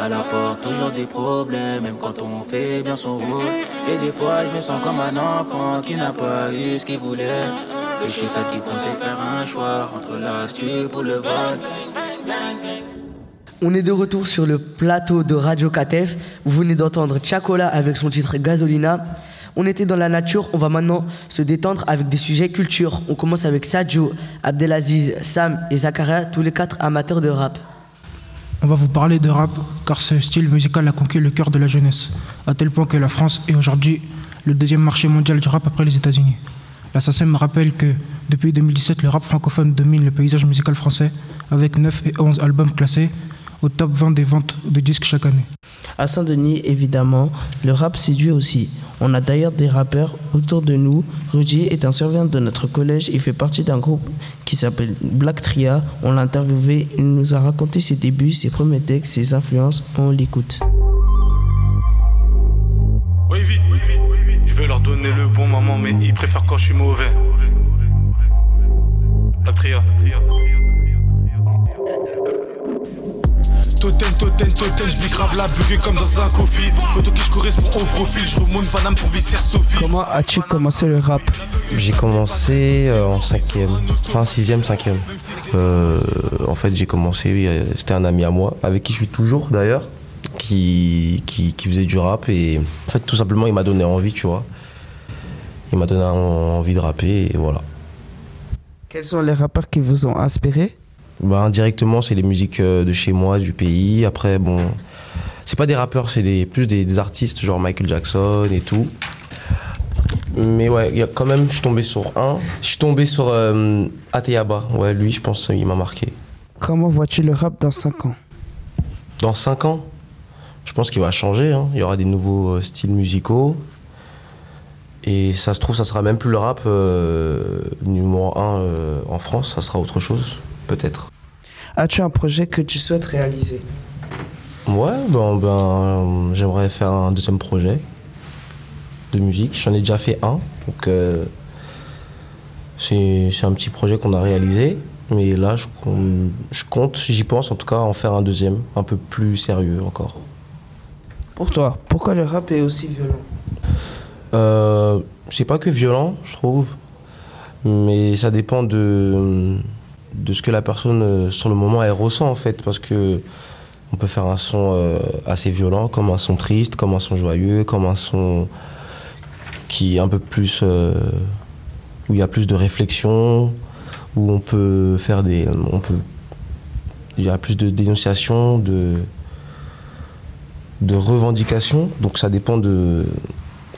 Elle apporte toujours des problèmes, même quand on fait bien son rôle. Et des fois, je me sens comme un enfant qui n'a pas eu ce qu'il voulait. Le chétat qui conseille faire un choix entre l'astuce pour le vol. On est de retour sur le plateau de Radio Katef. Vous venez d'entendre Chacola avec son titre Gasolina. On était dans la nature, on va maintenant se détendre avec des sujets culture. On commence avec Sadio, Abdelaziz, Sam et Zakaria, tous les quatre amateurs de rap. On va vous parler de rap, car ce style musical a conquis le cœur de la jeunesse, à tel point que la France est aujourd'hui le deuxième marché mondial du rap après les États-Unis. La SACEM rappelle que depuis 2017, le rap francophone domine le paysage musical français, avec 9 et 11 albums classés au top 20 des ventes de disques chaque année. À Saint-Denis, évidemment, le rap séduit aussi. On a d'ailleurs des rappeurs autour de nous. Rudy est un surveillant de notre collège et fait partie d'un groupe qui s'appelle Black Tria. On l'a interviewé, il nous a raconté ses débuts, ses premiers textes, ses influences. On l'écoute. Oui, je vais leur donner le bon moment, mais ils préfèrent quand je suis mauvais. Black Tria. Totem, totem, totem, je grave la bugue comme dans un coffee. Photo qui je correspond au profil, je remonte Paname pour visser Sophie. Comment as-tu commencé le rap J'ai commencé euh, en cinquième, enfin sixième, cinquième. Euh, en fait, j'ai commencé, c'était un ami à moi, avec qui je suis toujours d'ailleurs, qui, qui, qui, faisait du rap et en fait, tout simplement, il m'a donné envie, tu vois. Il m'a donné envie de rapper et voilà. Quels sont les rappeurs qui vous ont inspiré? Bah, indirectement, c'est les musiques euh, de chez moi, du pays. Après, bon, c'est pas des rappeurs, c'est des, plus des, artistes, genre Michael Jackson et tout. Mais ouais, y a quand même, je suis tombé sur un. Je suis tombé sur euh, Ateyaba. Ouais, lui, je pense il m'a marqué. Comment vois-tu le rap dans 5 ans? Dans 5 ans? Je pense qu'il va changer. Hein. Il y aura des nouveaux euh, styles musicaux. Et ça se trouve, ça sera même plus le rap numéro 1 en France, ça sera autre chose peut-être. As-tu un projet que tu souhaites réaliser? Ouais, ben, ben j'aimerais faire un deuxième projet de musique. J'en ai déjà fait un, donc euh, c'est un petit projet qu'on a réalisé. Mais là, je, je compte, j'y pense en tout cas, en faire un deuxième, un peu plus sérieux encore. Pour toi, pourquoi le rap est aussi violent? Euh, C'est pas que violent, je trouve, mais ça dépend de, de ce que la personne, euh, sur le moment, elle ressent en fait. Parce que on peut faire un son euh, assez violent, comme un son triste, comme un son joyeux, comme un son qui est un peu plus. Euh, où il y a plus de réflexion, où on peut faire des. On peut, il y a plus de dénonciation, de, de revendication. Donc ça dépend de,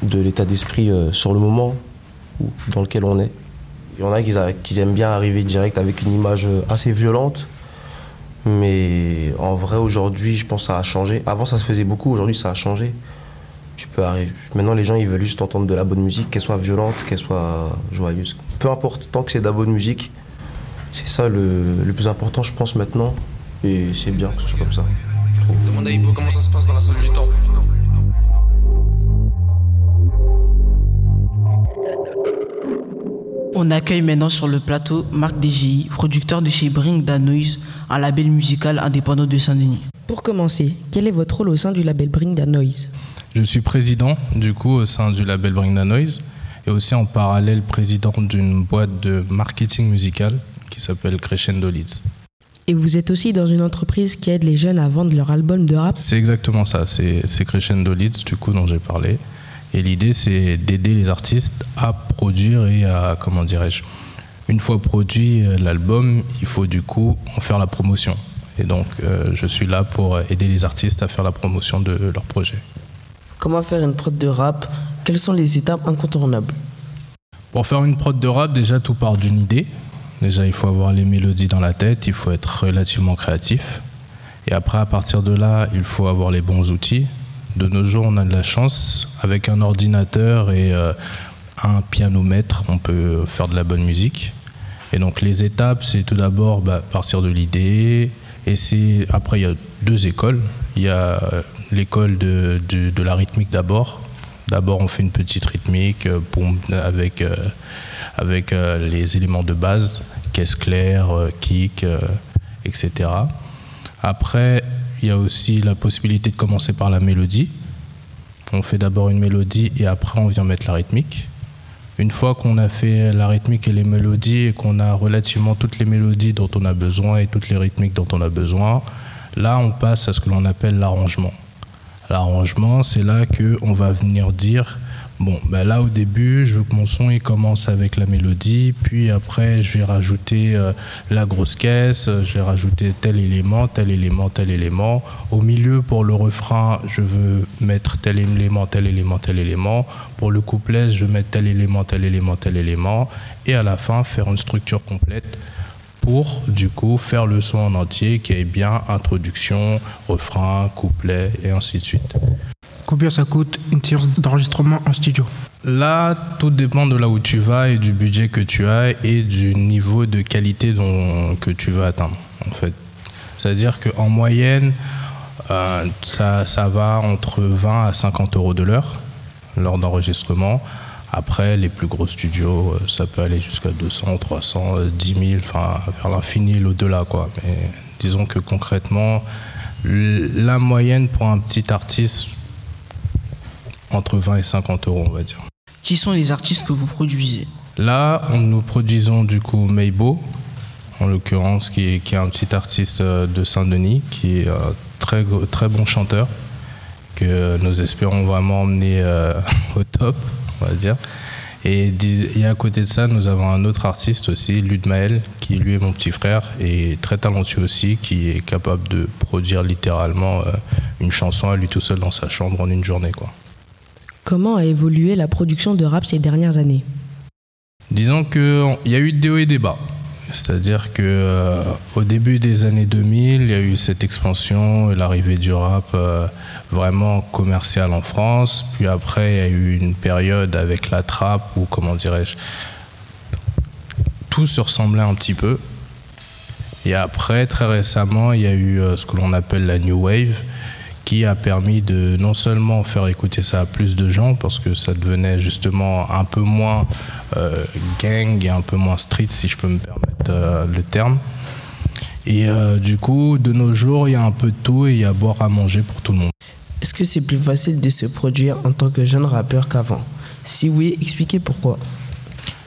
de l'état d'esprit sur le moment dans lequel on est. Il y en a qui, qui aiment bien arriver direct avec une image assez violente mais en vrai, aujourd'hui, je pense que ça a changé. Avant, ça se faisait beaucoup. Aujourd'hui, ça a changé. Tu peux arriver. Maintenant, les gens, ils veulent juste entendre de la bonne musique, qu'elle soit violente, qu'elle soit joyeuse. Peu importe, tant que c'est de la bonne musique, c'est ça le, le, plus important, je pense, maintenant. Et c'est bien que ce soit comme ça. Demande à Hippo comment ça se passe dans la salle du temps. On accueille maintenant sur le plateau Marc DGI, producteur de chez Bring Da Noise, un label musical indépendant de Saint-Denis. Pour commencer, quel est votre rôle au sein du label Bring Da Noise? Je suis président du coup au sein du label Bring Da Noise et aussi en parallèle président d'une boîte de marketing musical qui s'appelle Crescendo Leads. Et vous êtes aussi dans une entreprise qui aide les jeunes à vendre leur album de rap? C'est exactement ça, c'est Crescendo Leads du coup dont j'ai parlé. Et l'idée, c'est d'aider les artistes à produire et à, comment dirais-je, une fois produit euh, l'album, il faut du coup en faire la promotion. Et donc, euh, je suis là pour aider les artistes à faire la promotion de leur projet. Comment faire une prod de rap? Quelles sont les étapes incontournables? Pour faire une prod de rap, déjà, tout part d'une idée. Déjà, il faut avoir les mélodies dans la tête, il faut être relativement créatif. Et après, à partir de là, il faut avoir les bons outils. De nos jours, on a de la chance. Avec un ordinateur et euh, un pianomètre, on peut faire de la bonne musique. Et donc les étapes, c'est tout d'abord bah, partir de l'idée. Et c'est après il y a deux écoles. Il y a l'école de, de, la rythmique d'abord. D'abord on fait une petite rythmique euh, avec, euh, avec euh, les éléments de base, caisse claire, euh, kick, euh, etc. Après il y a aussi la possibilité de commencer par la mélodie. On fait d'abord une mélodie et après on vient mettre la rythmique. Une fois qu'on a fait la rythmique et les mélodies et qu'on a relativement toutes les mélodies dont on a besoin et toutes les rythmiques dont on a besoin, là on passe à ce que l'on appelle l'arrangement. L'arrangement, c'est là qu'on va venir dire Bon, ben là au début, je veux que mon son il commence avec la mélodie, puis après je vais rajouter euh, la grosse caisse, je vais rajouter tel élément, tel élément, tel élément. Au milieu, pour le refrain, je veux mettre tel élément, tel élément, tel élément. Pour le couplet, je veux mettre tel élément, tel élément, tel élément. Et à la fin, faire une structure complète pour du coup faire le son en entier qui est bien introduction, refrain, couplet et ainsi de suite. Combien ça coûte une séance d'enregistrement en studio Là, tout dépend de là où tu vas et du budget que tu as et du niveau de qualité que tu veux atteindre. En fait, c'est-à-dire qu'en moyenne, euh, ça, ça va entre 20 à 50 euros de l'heure, l'heure d'enregistrement. Après, les plus gros studios, ça peut aller jusqu'à 200, 300, 10 000, enfin, vers l'infini l'au-delà, quoi. Mais disons que concrètement, la moyenne pour un petit artiste, entre 20 et 50 euros, on va dire. Qui sont les artistes que vous produisez? Là, nous produisons du coup Maybo, en l'occurrence, qui est, qui est, un petit artiste de Saint-Denis, qui est un très, très bon chanteur, que nous espérons vraiment emmener euh, au top, on va dire. Et, et, à côté de ça, nous avons un autre artiste aussi, Ludmaël, qui lui est mon petit frère et très talentueux aussi, qui est capable de produire littéralement euh, une chanson à lui tout seul dans sa chambre en une journée. Quoi. Comment a évolué la production de rap ces dernières années Disons qu'il y a eu des hauts et des bas. C'est-à-dire que euh, au début des années 2000, il y a eu cette expansion et l'arrivée du rap euh, vraiment commercial en France. Puis après, il y a eu une période avec la trappe où, comment dirais-je, tout se ressemblait un petit peu. Et après, très récemment, il y a eu euh, ce que l'on appelle la New Wave, qui a permis de non seulement faire écouter ça à plus de gens, parce que ça devenait justement un peu moins euh, gang et un peu moins street, si je peux me permettre euh, le terme. Et euh, du coup, de nos jours, il y a un peu de tout et il y a boire à manger pour tout le monde. Est-ce que c'est plus facile de se produire en tant que jeune rappeur qu'avant? Si oui, expliquez pourquoi.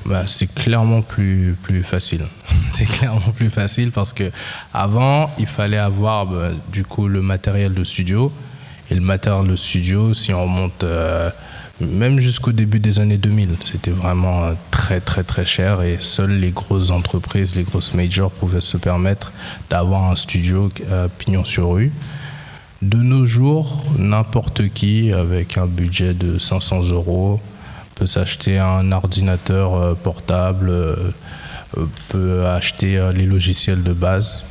Bah, c'est clairement plus, facile. c'est clairement plus facile parce que avant, il fallait avoir bah, du coup le matériel de studio. Et le matériel de studio, si on remonte euh, même jusqu'au début des années 2000, c'était vraiment euh, très très très cher et seules les grosses entreprises, les grosses majors pouvaient se permettre d'avoir un studio euh, pignon sur rue. De nos jours, n'importe qui avec un budget de 500 euros peut s'acheter un ordinateur euh, portable, euh, euh, peut acheter les logiciels de base.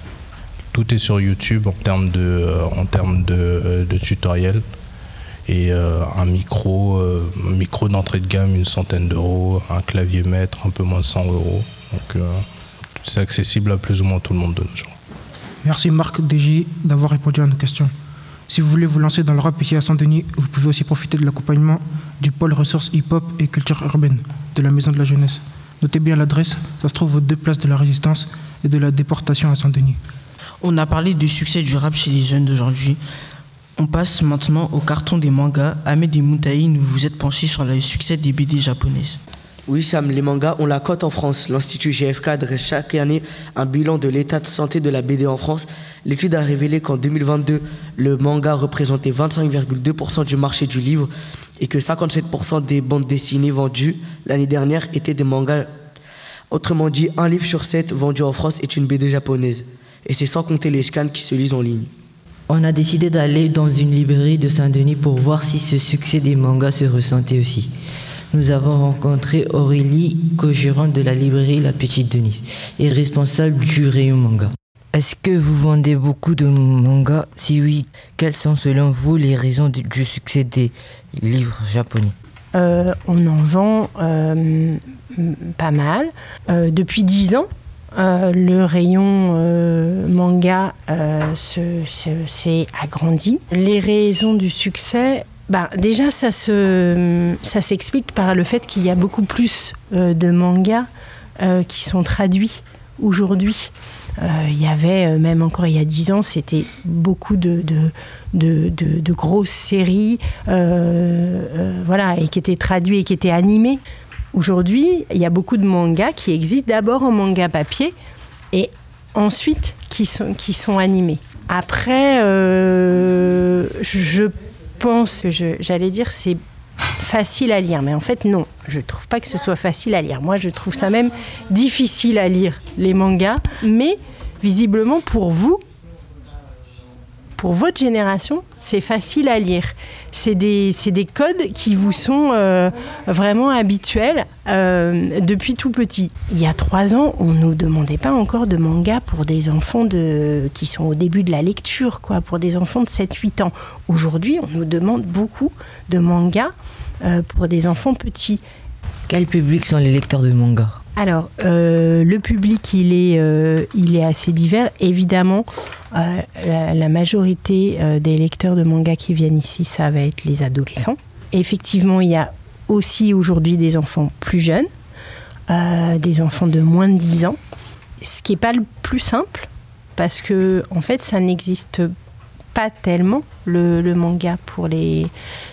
Tout est sur YouTube en termes de, en termes de, tutoriels. Et un micro, un micro d'entrée de gamme, une centaine d'euros, un clavier maître, un peu moins de 100 euros. Donc c'est accessible à plus ou moins tout le monde de nos jours. Merci Marc DJ d'avoir répondu à nos questions. Si vous voulez vous lancer dans le rap ici à Saint-Denis, vous pouvez aussi profiter de l'accompagnement du pôle ressources hip-hop et culture urbaine de la Maison de la Jeunesse. Notez bien l'adresse, ça se trouve aux deux places de la Résistance et de la déportation à Saint-Denis. On a parlé du succès du rap chez les jeunes d'aujourd'hui. On passe maintenant au carton des mangas. Ahmed et vous vous êtes penchés sur le succès des BD japonaises. Oui, Sam, les mangas ont la cote en France. L'Institut GFK dresse chaque année un bilan de l'état de santé de la BD en France. L'étude a révélé qu'en 2022, le manga représentait 25,2% du marché du livre et que 57% des bandes dessinées vendues l'année dernière étaient des mangas. Autrement dit, un livre sur sept vendu en France est une BD japonaise. Et c'est sans compter les scans qui se lisent en ligne. On a décidé d'aller dans une librairie de Saint-Denis pour voir si ce succès des mangas se ressentait aussi nous avons rencontré Aurélie, co-gérante de la librairie La Petite Denise et responsable du rayon manga. Est-ce que vous vendez beaucoup de mangas? Si oui, quelles sont selon vous les raisons du succès des livres japonais? Euh, On en vend euh, pas mal. Euh, depuis dix ans, le rayon manga s'est agrandi. Les raisons du succès, bah, déjà, ça, se, ça s'explique par le fait qu'il y a beaucoup plus euh, de mangas euh, qui sont traduits aujourd'hui. Euh, il y avait, même encore il y a dix ans, c'était beaucoup de, de, de, grosses séries voilà, et qui étaient traduits et qui étaient animés. Aujourd'hui, il y a beaucoup de mangas qui existent d'abord en manga papier et ensuite qui sont, qui sont animés. Après, je pense que j'allais dire c'est facile à lire, mais en fait non, je trouve pas que ce soit facile à lire. Moi, je trouve ça même difficile à lire les mangas, mais visiblement pour vous, pour votre génération, c'est facile à lire. C'est des, des, codes qui vous sont euh, vraiment habituels euh, depuis tout petit. Il y a trois ans, on ne nous demandait pas encore de manga pour des enfants qui sont au début de la lecture, quoi, pour des enfants de 7-8 ans. Aujourd'hui, on nous demande beaucoup de mangas euh, pour des enfants petits. Quel public sont les lecteurs de manga? Alors, euh, le public, il est, euh, il est assez divers. Évidemment, euh, la, majorité des lecteurs de manga qui viennent ici, ça va être les adolescents. effectivement, il y a aussi aujourd'hui des enfants plus jeunes, des enfants de moins de 10 ans, ce qui n'est pas le plus simple, parce que, en fait, ça n'existe pas tellement, le, le, manga, pour les,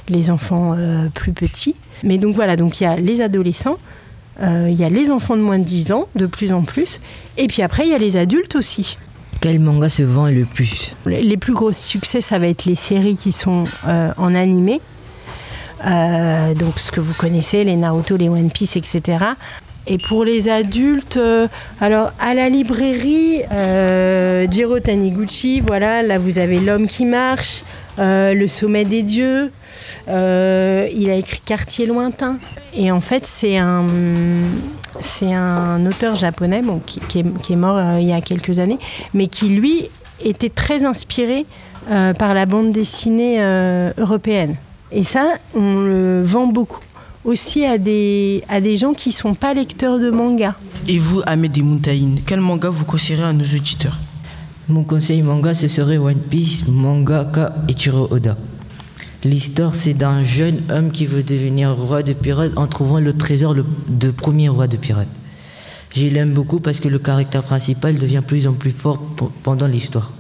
les enfants plus petits. Mais donc voilà, donc il y a les adolescents, il y a les enfants de moins de 10 ans, de plus en plus. Et puis après, il y a les adultes aussi. Quel manga se vend le plus Les plus gros succès, ça va être les séries qui sont euh, en animé. Euh, donc ce que vous connaissez, les Naruto, les One Piece, etc. Et pour les adultes, alors à la librairie, Jiro Taniguchi, voilà, là vous avez L'homme qui marche, Le sommet des dieux, euh, il a écrit Quartier lointain. Et en fait, c'est un, c'est un auteur japonais qui, est, mort euh, il y a quelques années, mais qui, lui, était très inspiré euh, par la bande dessinée européenne. Et ça, on le vend beaucoup aussi à des, à des gens qui ne sont pas lecteurs de manga. Et vous, Ahmed Moutaïn, quel manga vous conseillerez à nos auditeurs? Mon conseil manga, ce serait One Piece, mangaka Ichiro Oda. L'histoire, c'est d'un jeune homme qui veut devenir roi de pirates en trouvant le trésor de premier roi de pirates. Je l'aime beaucoup parce que le caractère principal devient plus en plus fort pendant l'histoire.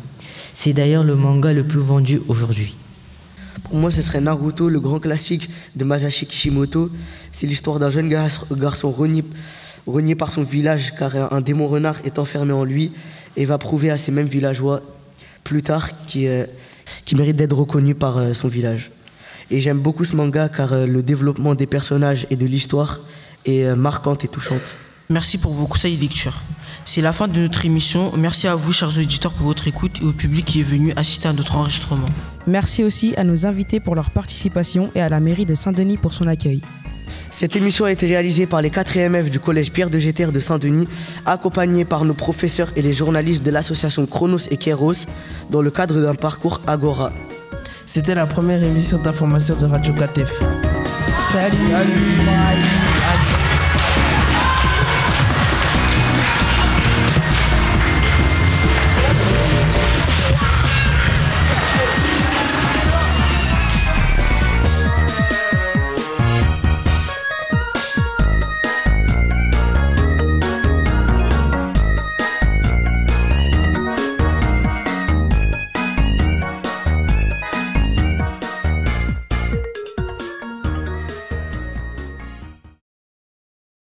C'est d'ailleurs le manga le plus vendu aujourd'hui. Pour moi, ce serait Naruto, le grand classique de Masashi Kishimoto. C'est l'histoire d'un jeune garçon renié, renié par son village car un démon renard est enfermé en lui et va prouver à ces mêmes villageois plus tard qui, euh, qui mérite d'être reconnu par euh, son village. Et j'aime beaucoup ce manga car euh, le développement des personnages et de l'histoire est marquante et touchante. Merci pour vos conseils et lectures. C'est la fin de notre émission. Merci à vous, chers auditeurs, pour votre écoute et au public qui est venu assister à notre enregistrement. Merci aussi à nos invités pour leur participation et à la mairie de Saint-Denis pour son accueil. Cette émission a été réalisée par les 4 F du collège Pierre de Géter de Saint-Denis, accompagnés par nos professeurs et les journalistes de l'association Chronos et Kéros dans le cadre d'un parcours Agora. C'était la première émission d'information de Radio KTF. Salut. Salut.